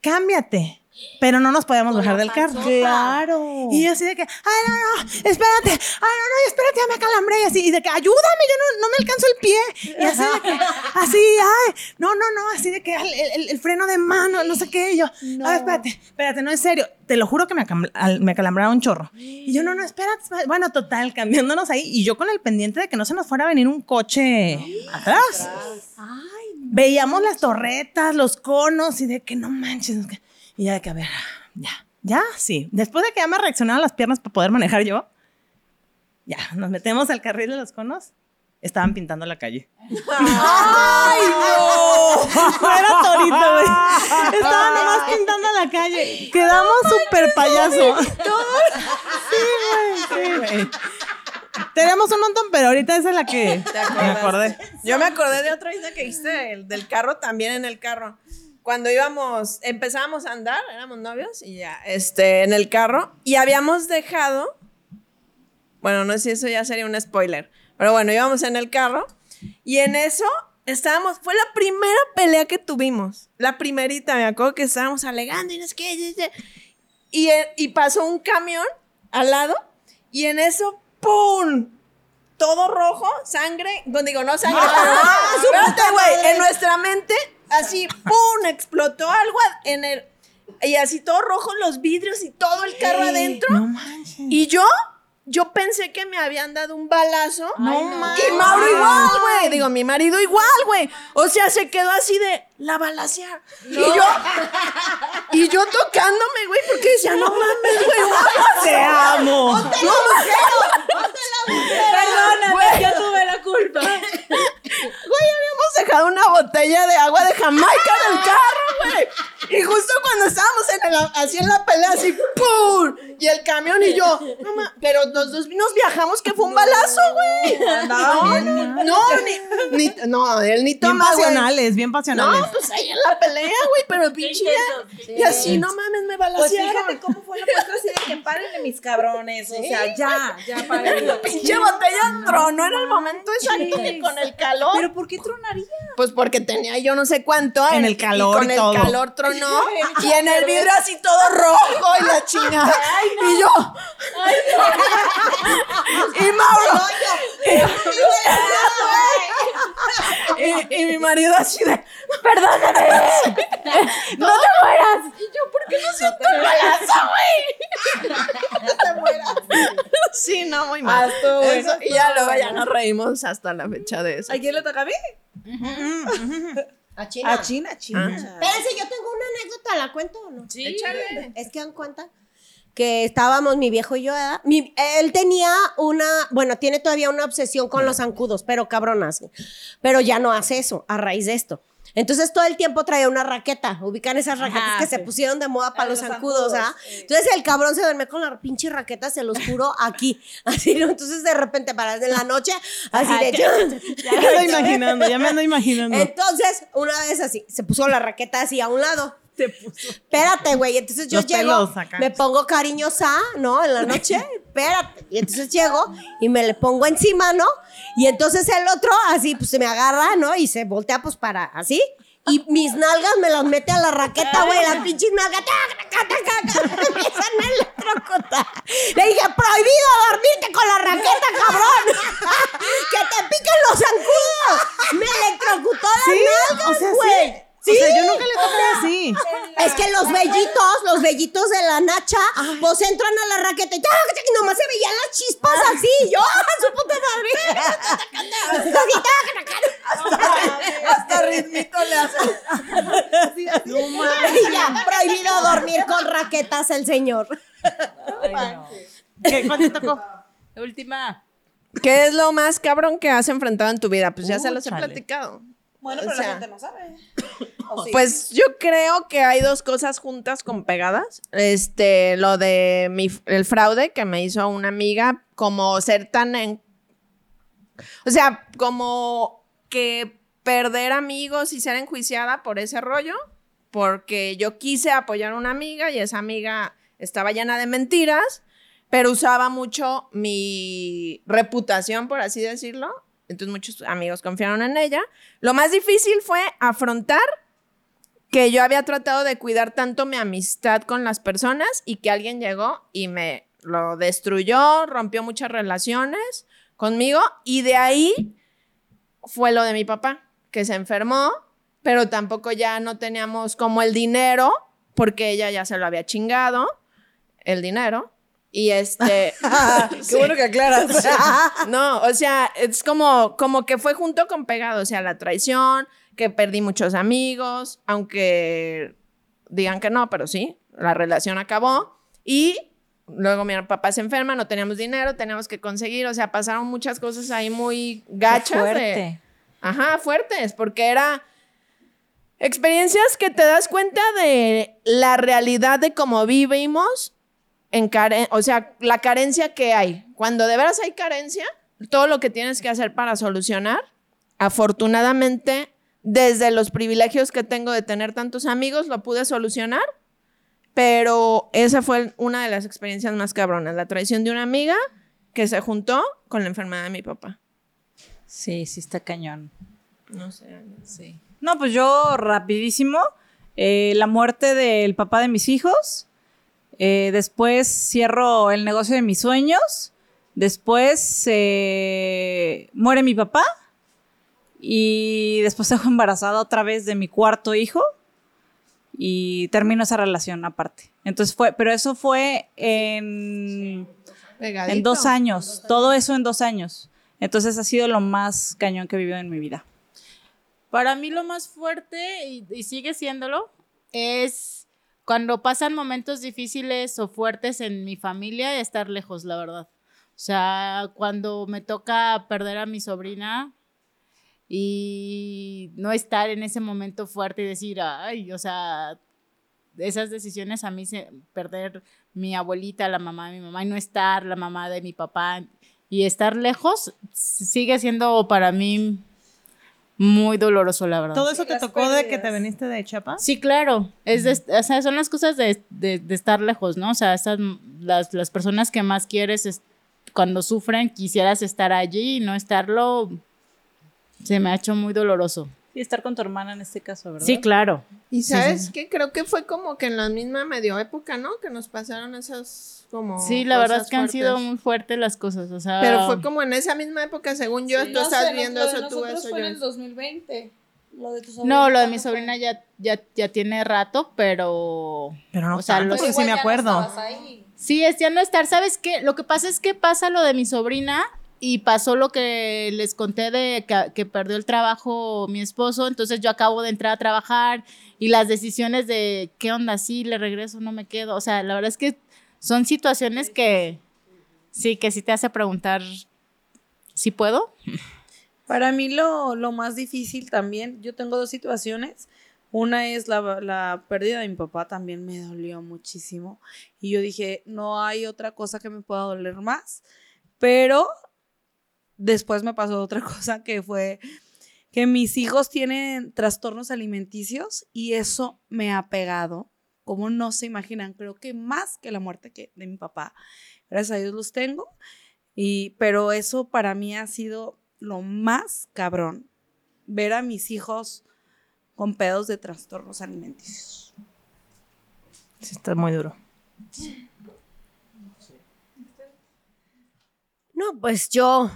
cámbiate. Pero no nos podíamos bajar del carro. Claro. Y yo así de que, ay, no, no, espérate, ay, no, no, espérate, ya me calambré. Y así, y de que, ayúdame, yo no, no me alcanzo el pie. Y así de que, así, ay, no, no, no, así de que el, el- el freno de mano, no sé qué. Y yo, ay, espérate, espérate, no es serio. Te lo juro que me, acam- al- me calambraba un chorro. Y yo, no, no, espérate, espérate. Bueno, total, cambiándonos ahí. Y yo con el pendiente de que no se nos fuera a venir un coche atrás. Veíamos las torretas, los conos y de que no manches. que- Y ya de que, a ver, ya, ya, sí. Después de que ya me reaccionaron las piernas para poder manejar yo, ya, nos metemos al carril de los conos. Estaban pintando la calle. ¡Ay, no! Era torito, güey. Estaban nomás pintando la calle. Quedamos súper payaso. Sí, güey, sí, güey. Tenemos un montón, pero ahorita esa es la que me acordé. Yo me acordé de otra idea que hice, el del carro, también en el carro. Cuando íbamos, empezábamos a andar, éramos novios y ya, este, en el carro, y habíamos dejado, bueno, no sé si eso ya sería un spoiler, pero bueno, íbamos en el carro y en eso estábamos, fue la primera pelea que tuvimos, la primerita, me acuerdo que estábamos alegando y no sé qué, y, y, y pasó un camión al lado y en eso, ¡pum! todo rojo, sangre, digo, no sangre, pero, espérate, güey, en nuestra mente, así, ¡pum! explotó algo en el, y así todo rojo los vidrios y todo el carro adentro. No manches. Y yo, yo pensé que me habían dado un balazo. No Y manches. Mauro igual, güey. Digo, mi marido igual, güey. O sea, se quedó así de la balacea. Y yo, y yo tocándome, güey, porque decía, no mames, güey, Te amo. Perdóname, yo tuve la culpa. Güey, habíamos dejado una botella de agua de Jamaica en el carro, güey. Y justo cuando estábamos en el- así en la pelea, así, ¡pum! Y el camión y yo, no ma- pero los dos nos viajamos que fue un balazo, güey. No, no, no, ni, ni- no, él ni Bien toma, güey. pasionales, bien pasionales. No, pues ahí en la pelea, güey, pero pinche. Y así, no mames, me Pues balacearon. fíjate cómo fue la muestra así de que párenle mis cabrones. O sea, ya, ya párenle. Pinche botella tronó en el momento exacto con el calor. Pero ¿por qué tronaría? Pues porque tenía yo no sé cuánto. En el calor con y el todo. calor tronó. Y en el vidrio así todo rojo y la chingada. y yo. y Mauro. y, y mi marido así de. Perdóname. no te mueras. Y yo, ¿por qué no siento el balazo, güey? no te mueras. sí, no, muy mal. Ah, bueno, Eso, y ya luego ya nos reímos hasta la fecha de eso. ¿A quién le toca a mí? A China. A China, China. Espérense, yo tengo una anécdota, ¿la cuento o no? Sí. Échale. Es que dan cuenta que estábamos mi viejo y yo, él tenía una, bueno, tiene todavía una obsesión con los zancudos, pero cabronas. Pero ya no hace eso a raíz de esto. Entonces todo el tiempo traía una raqueta. Ubican esas raquetas que se pusieron de moda para los, zancudos, ¿ah? Entonces el cabrón se duerme con la pinche raqueta, se los juro, aquí. Así, ¿no? Entonces de repente para en la noche, así de... Ya me ando imaginando, ya me ando imaginando. Entonces, una vez así, se puso la raqueta así a un lado. Se puso. Espérate, güey. Entonces yo Los llego, me pongo cariñosa, ¿no? En la noche. Espérate. Y entonces llego y me le pongo encima, ¿no? Y entonces el otro, así, pues se me agarra, ¿no? Y se voltea, pues para así. Y mis nalgas me las mete a la raqueta, güey, las pinches nalgas. empiezan a electrocutar. Le dije, prohibido dormirte con la raqueta, cabrón. que te piquen los zancudos. Me electrocutó las Sí, nalgas, o sea, güey. Sí. O sea, yo nunca le toqué así. Es que los vellitos, los vellitos de la nacha, pues entran a la raqueta y, y nomás se veían las chispas así. Yo, ¡ah, su puta madre! Así, ¡tac, tac, tac! Hasta ritmito le hace. Y ya, prohibido dormir con raquetas el señor. ¿Qué, ¿Cuál te tocó? La última. ¿Qué es lo más cabrón que has enfrentado en tu vida? Pues ya se los he Úchale. platicado. Bueno, O pero sea, la gente no sabe. Pues yo creo que hay dos cosas juntas con pegadas. Este, lo de mi, el fraude que me hizo una amiga, como ser tan en. O sea, como que perder amigos y ser enjuiciada por ese rollo, porque yo quise apoyar a una amiga y esa amiga estaba llena de mentiras. pero usaba mucho mi reputación, por así decirlo. Entonces muchos amigos confiaron en ella. Lo más difícil fue afrontar que yo había tratado de cuidar tanto mi amistad con las personas y que alguien llegó y me lo destruyó, rompió muchas relaciones conmigo y de ahí fue lo de mi papá, que se enfermó, pero tampoco ya no teníamos como el dinero porque ella ya se lo había chingado, el dinero. Y este. Qué bueno que aclaras. no, o sea, es como, como que fue junto con pegado. O sea, la traición, que perdí muchos amigos, aunque digan que no, pero sí, la relación acabó. Y luego mi papá se enferma, no teníamos dinero, teníamos que conseguir. O sea, pasaron muchas cosas ahí muy gachas. de- fuerte. Ajá, fuertes, porque era experiencias que te das cuenta de la realidad de cómo vivimos, en care- o sea, la carencia que hay. Cuando de veras hay carencia, todo lo que tienes que hacer para solucionar, afortunadamente, desde los privilegios que tengo de tener tantos amigos, lo pude solucionar. Pero esa fue una de las experiencias más cabronas, la traición de una amiga que se juntó con la enfermedad de mi papá. Sí, sí está cañón. No sé. Sí. No, pues yo rapidísimo. eh, la muerte del papá de mis hijos. Eh, después cierro el negocio de mis sueños. Después eh, muere mi papá. Y después dejo embarazada otra vez de mi cuarto hijo. Y termino esa relación aparte. Entonces fue, pero eso fue en, en dos años. Todo eso en dos años. Entonces ha sido lo más cañón que he vivido en mi vida. Para mí lo más fuerte, y, y sigue siéndolo, es cuando pasan momentos difíciles o fuertes en mi familia, estar lejos, la verdad. O sea, cuando me toca perder a mi sobrina y no estar en ese momento fuerte y decir, ay, o sea, esas decisiones a mí, perder mi abuelita, la mamá de mi mamá y no estar, la mamá de mi papá y estar lejos, sigue siendo para mí muy doloroso, la verdad. ¿Todo eso te tocó de que te viniste de Chiapas? Sí, claro. Es de- o sea, son las cosas de, de- de estar lejos, ¿no? O sea, esas, las, las personas que más quieres es- cuando sufren, quisieras estar allí y no estarlo, se me ha hecho muy doloroso. Y estar con tu hermana en este caso, ¿verdad? Sí, claro. Y sabes que creo que fue como que en la misma medio época, ¿no? Que nos pasaron esas como. Sí, la verdad es que han sido muy fuertes las cosas, o sea... Pero fue como en esa misma época, según yo, tú No estás sé, viendo lo de eso, tú nosotros eso, fue yo en el eso. 2020. Lo de tu sobrina. No, lo de mi sobrina ya, ya, ya tiene rato, pero... Pero no O sea, tanto, los- sí me ya no acuerdo. ahí. Sí, es ya no estar. ¿Sabes qué? Lo que pasa es que pasa lo de mi sobrina y pasó lo que les conté de que, perdió el trabajo mi esposo. Entonces yo acabo de entrar a trabajar y las decisiones de qué onda, sí, le regreso, no me quedo. O sea, la verdad es que son situaciones que sí, que sí te hace preguntar si puedo. Para mí lo, lo más difícil también, yo tengo dos situaciones. Una es la, la pérdida de mi papá, también me dolió muchísimo. Y yo dije, no hay otra cosa que me pueda doler más. Pero después me pasó otra cosa que fue que mis hijos tienen trastornos alimenticios y eso me ha pegado. Como no se imaginan, creo que más que la muerte que de mi papá. Gracias a Dios los tengo. Y, pero eso para mí ha sido lo más cabrón. Ver a mis hijos con pedos de trastornos alimenticios. Sí, está muy duro. No, pues yo,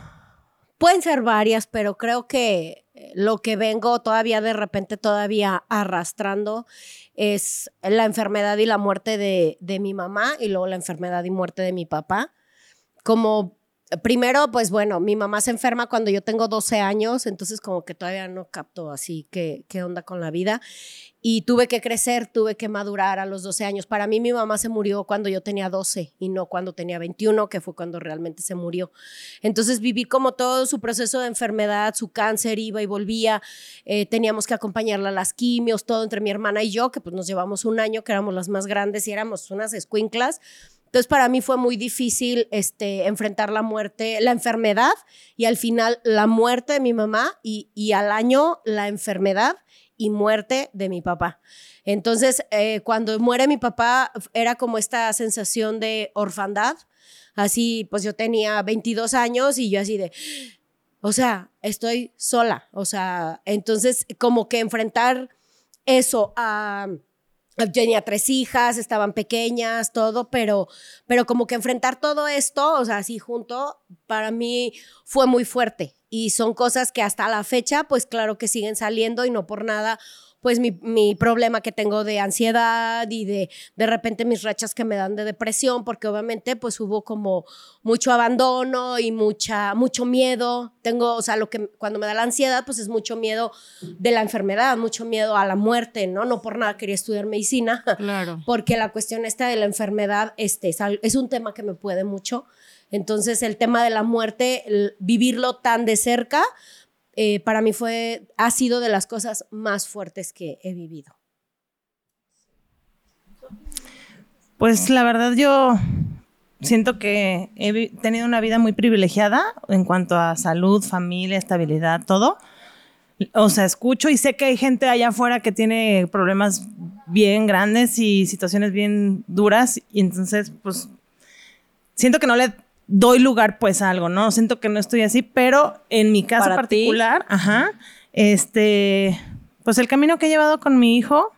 pueden ser varias, pero creo que eh, lo que vengo todavía de repente todavía arrastrando es la enfermedad y la muerte de, de mi mamá y luego la enfermedad y muerte de mi papá. Como primero, pues bueno, mi mamá se enferma cuando yo tengo 12 años, entonces como que todavía no capto así qué, qué onda con la vida. Y tuve que crecer, tuve que madurar a los 12 años. Para mí mi mamá se murió cuando yo tenía 12 y no cuando tenía 21, que fue cuando realmente se murió. Entonces viví como todo su proceso de enfermedad, su cáncer iba y volvía, eh, teníamos que acompañarla a las quimios, todo entre mi hermana y yo, que pues nos llevamos un año, que éramos las más grandes y éramos unas escuinclas. Entonces para mí fue muy difícil este, enfrentar la muerte, la enfermedad y al final la muerte de mi mamá y, y al año la enfermedad y muerte de mi papá. Entonces, eh, cuando muere mi papá, era como esta sensación de orfandad, Así, pues yo tenía 22 años y yo así de, o sea, estoy sola. O sea, entonces como que enfrentar eso a... Tenía tres hijas, estaban pequeñas, todo, pero, pero como que enfrentar todo esto, o sea, así junto, para mí fue muy fuerte. Y son cosas que hasta la fecha, pues claro que siguen saliendo y no por nada pues mi, mi, problema que tengo de ansiedad y de de repente mis rachas que me dan de depresión, porque obviamente pues hubo como mucho abandono y mucha, mucho miedo. Tengo, o sea, lo que cuando me da la ansiedad pues es mucho miedo de la enfermedad, mucho miedo a la muerte, ¿no? No por nada quería estudiar medicina, Claro. porque la cuestión esta de la enfermedad este, es, un tema que me puede mucho. Entonces el tema de la muerte, el vivirlo tan de cerca, eh, para mí fue, ha sido de las cosas más fuertes que he vivido. Pues la verdad yo siento que he tenido una vida muy privilegiada en cuanto a salud, familia, estabilidad, todo. O sea, escucho y sé que hay gente allá afuera que tiene problemas bien grandes y situaciones bien duras y entonces pues siento que no le doy lugar pues a algo, ¿no? Siento que no estoy así, pero en mi caso Para ti. particular, ajá, este, pues el camino que he llevado con mi hijo,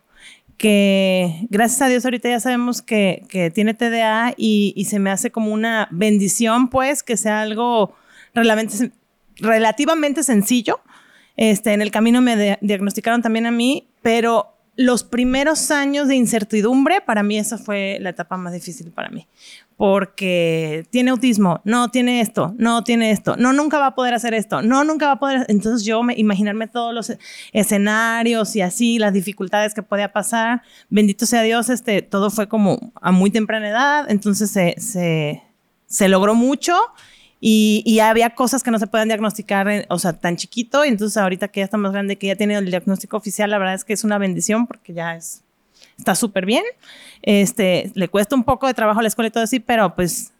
que gracias a Dios ahorita ya sabemos que, que tiene TDA y, y se me hace como una bendición pues que sea algo relativamente, sen- relativamente sencillo. Este, en el camino me de- diagnosticaron también a mí, pero los primeros años de incertidumbre, para mí esa fue la etapa más difícil para mí, porque tiene autismo, no tiene esto, no tiene esto, no nunca va a poder hacer esto, no nunca va a poder, entonces yo me, imaginarme todos los escenarios y así las dificultades que podía pasar, bendito sea Dios, este, todo fue como a muy temprana edad, entonces se, se logró mucho y, había cosas que no se pueden diagnosticar, en- o sea, tan chiquito. Y entonces ahorita que ya está más grande, que ya tiene el diagnóstico oficial, la verdad es que es una bendición porque ya es, está súper bien. Este, le cuesta un poco de trabajo a la escuela y todo así, pero pues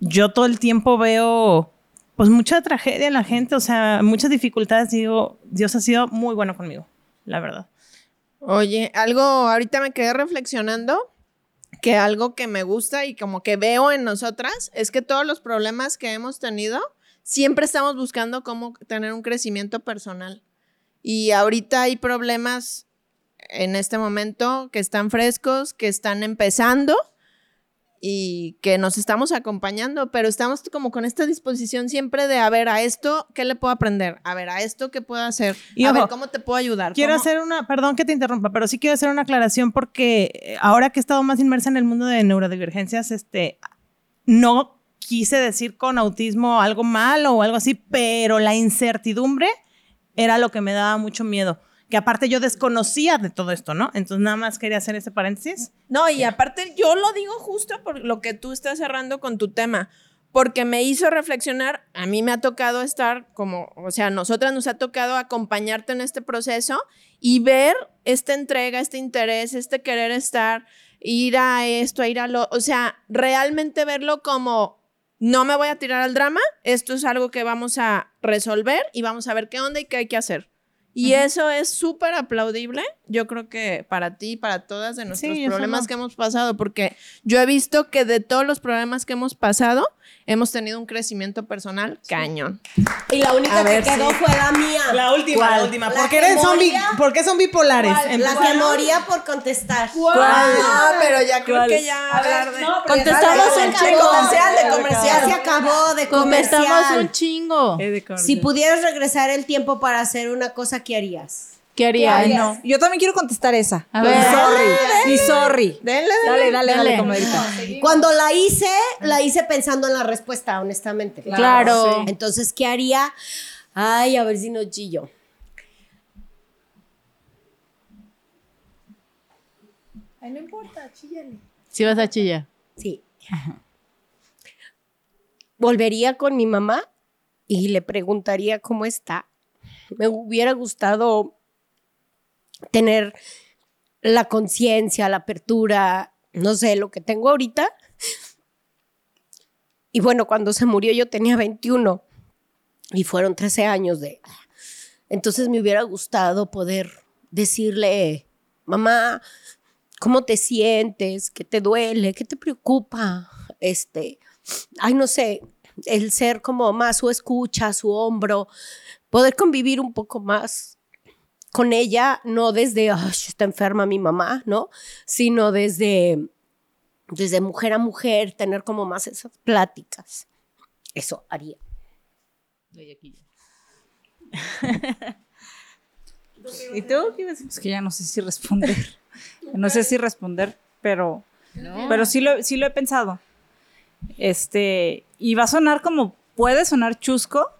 yo todo el tiempo veo pues mucha tragedia en la gente, o sea, muchas dificultades. Digo, Dios ha sido muy bueno conmigo, la verdad. Oye, algo, ahorita me quedé reflexionando que algo que me gusta y como que veo en nosotras es que todos los problemas que hemos tenido, siempre estamos buscando cómo tener un crecimiento personal. Y ahorita hay problemas en este momento que están frescos, que están empezando y que nos estamos acompañando, pero estamos como con esta disposición siempre de, a ver, a esto, ¿qué le puedo aprender? A ver, a esto, ¿qué puedo hacer? Y a ojo, ver, ¿cómo te puedo ayudar? Quiero ¿Cómo- hacer una, perdón que te interrumpa, pero sí quiero hacer una aclaración porque eh, ahora que he estado más inmersa en el mundo de neurodivergencias, este, no quise decir con autismo algo malo o algo así, pero la incertidumbre era lo que me daba mucho miedo. Que aparte yo desconocía de todo esto, ¿no? Entonces nada más quería hacer ese paréntesis. No, y aparte yo lo digo justo por lo que tú estás cerrando con tu tema, porque me hizo reflexionar, a mí me ha tocado estar como, o sea, a nosotras nos ha tocado acompañarte en este proceso y ver esta entrega, este interés, este querer estar, ir a esto, a ir a lo, o sea, realmente verlo como, no me voy a tirar al drama, esto es algo que vamos a resolver y vamos a ver qué onda y qué hay que hacer. Y eso es súper aplaudible, yo creo que para ti y para todas de nuestros Sí, problemas no. que hemos pasado, porque yo he visto que de todos los problemas que hemos pasado, hemos tenido un crecimiento personal cañón. Y la única A que ver, quedó sí. fue la mía. última, ¿Cuál? la última. La ¿Por qué eran zombie? ¿Por qué son bipolares? La que moría por contestar. Ah, pero ya creo ¿Cuál? que ya hablar de... Contestamos un chingo. comercial, de comercial. se acabó de comercial. un chingo. Si pudieras regresar el tiempo para hacer una cosa, ¿qué harías? ¿Qué haría? Ay, no. Yo también quiero contestar esa. A Y ver. sorry. Y sorry. Denle, Dale, dale, dale, Dale. comadrita. Cuando la hice, la hice pensando en la respuesta, honestamente. Claro. Entonces, ¿qué haría? Ay, a ver si no chillo. Si vas a chillar. Sí. Volvería con mi mamá y le preguntaría cómo está. Me hubiera gustado tener la conciencia, la apertura, no sé, lo que tengo ahorita. Y bueno, cuando se murió yo tenía 21 y fueron 13 años de... Entonces me hubiera gustado poder decirle, mamá, ¿cómo te sientes? ¿Qué te duele? ¿Qué te preocupa? Este, ay, no sé, el ser como más su escucha, su hombro, poder convivir un poco más con ella, no desde, ay, está enferma mi mamá, ¿no? Sino desde, desde mujer a mujer, tener como más esas pláticas. Eso haría. ¿Y tú? ¿Qué ibas a decir? Es que ya no sé si responder. No sé si responder, pero, pero sí, lo, sí lo he pensado. Este, y va a sonar como, puede sonar chusco,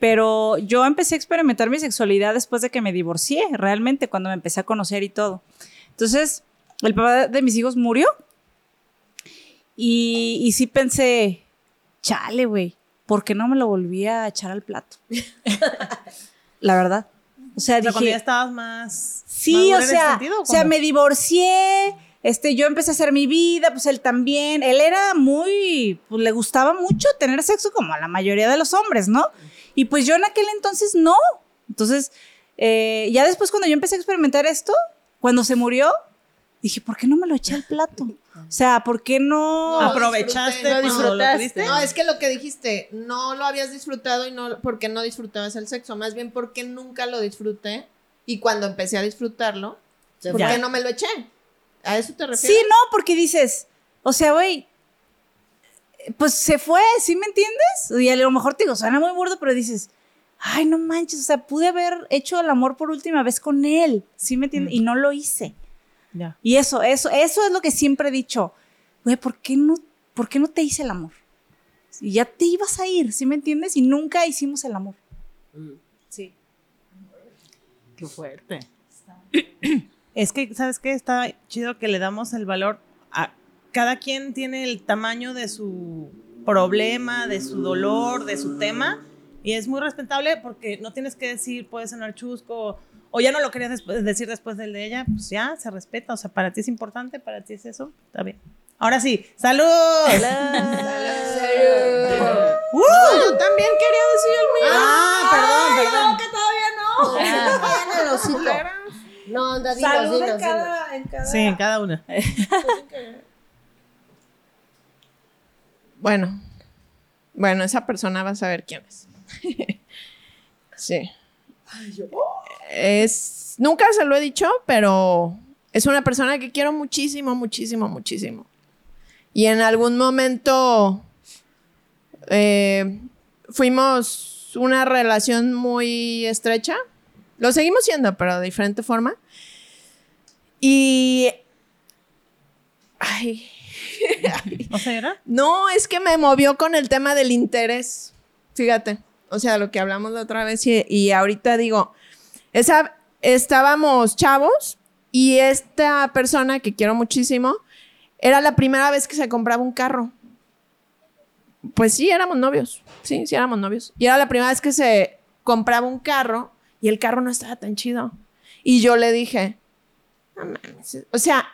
pero yo empecé a experimentar mi sexualidad después de que me divorcié, realmente, cuando me empecé a conocer y todo. Entonces, el papá de mis hijos murió. Y, y sí pensé, chale, güey, ¿por qué no me lo volví a echar al plato? La verdad. O sea, O sea, cuando dije, ya estabas más. Sí, o sea, sentido, o sea, me divorcié, este, yo empecé a hacer mi vida, pues él también. Él era muy, pues le gustaba mucho tener sexo como a la mayoría de los hombres, ¿no? Y pues yo en aquel entonces no. Entonces, eh, ya después cuando yo empecé a experimentar esto, cuando se murió, dije, ¿por qué no me lo eché al plato? O sea, ¿por qué no? Aprovechaste disfruté, cuando lo disfrutaste. No, es que lo que dijiste, no lo habías disfrutado y no porque no disfrutabas el sexo, más bien porque nunca lo disfruté y cuando empecé a disfrutarlo, ¿por qué no me lo eché? ¿A eso te refieres? Sí, no, porque dices, o sea, güey, pues se fue, ¿sí me entiendes? Y a lo mejor te digo, suena muy burdo, pero dices, ay, no manches, o sea, pude haber hecho el amor por última vez con él, ¿sí me entiendes? Y no lo hice. Ya. Y eso, eso, eso es lo que siempre he dicho, güey, ¿por qué no, por qué no te hice el amor? Y ya te ibas a ir, ¿sí me entiendes? Y nunca hicimos el amor. Sí. Qué fuerte. Es que, ¿sabes qué? Está chido que le damos el valor a cada quien tiene el tamaño de su problema, de su dolor, de su tema. Y es muy respetable porque no tienes que decir, puede sonar chusco, o ya no lo querías después- decir después del de ella, pues ya se respeta. O sea, para ti es importante, para ti es eso, está bien. Ahora sí, ¡salud! No, yo también quería decir el mío. Ah, perdón, perdón. que todavía no. Hocico. No, anda, dinos, Salud dinos, en dinos. cada, en cada- Sí, en cada una. Bueno, bueno, esa persona va a saber quién es. sí. Es, nunca se lo he dicho, pero es una persona que quiero muchísimo, muchísimo, muchísimo. Y en algún momento eh, fuimos una relación muy estrecha. Lo seguimos siendo, pero de diferente forma. Y... Ay, ¿Vas a llorar? no, es que me movió con el tema del interés. Fíjate. O sea, lo que hablamos la otra vez y, y ahorita digo, esa, estábamos chavos y esta persona que quiero muchísimo era la primera vez que se compraba un carro. Pues sí, éramos novios. Sí, sí, éramos novios. Y era la primera vez que se compraba un carro y el carro no estaba tan chido. Y yo le dije, no mames. O sea,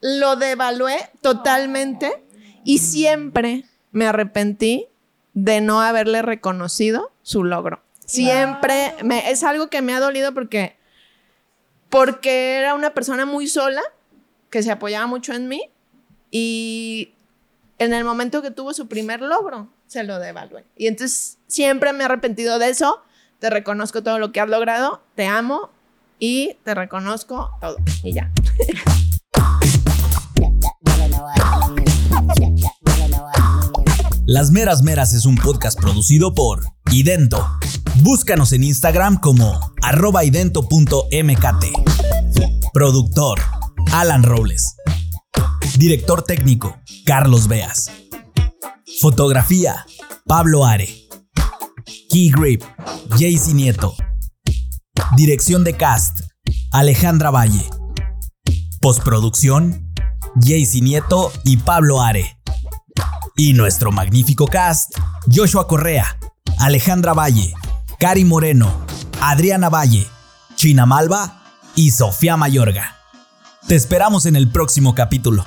lo devalué totalmente y siempre me arrepentí de no haberle reconocido su logro. Siempre me, es algo que me ha dolido porque, porque era una persona muy sola, que se apoyaba mucho en mí y en el momento que tuvo su primer logro, se lo devalué. Y entonces siempre me he arrepentido de eso. Te reconozco todo lo que has logrado, te amo y te reconozco todo. Y ya. Las Meras Meras es un podcast producido por Idento. Búscanos en Instagram como arroba idento.mkt. Productor, Alan Robles. Director técnico, Carlos Beas. Fotografía, Pablo Are. Key Grip, Jaycee Nieto. Dirección de cast, Alejandra Valle. Postproducción, Jaycee Nieto y Pablo Are. Y nuestro magnífico cast, Joshua Correa, Alejandra Valle, Cari Moreno, Adriana Valle, China Malva y Sofía Mayorga. Te esperamos en el próximo capítulo.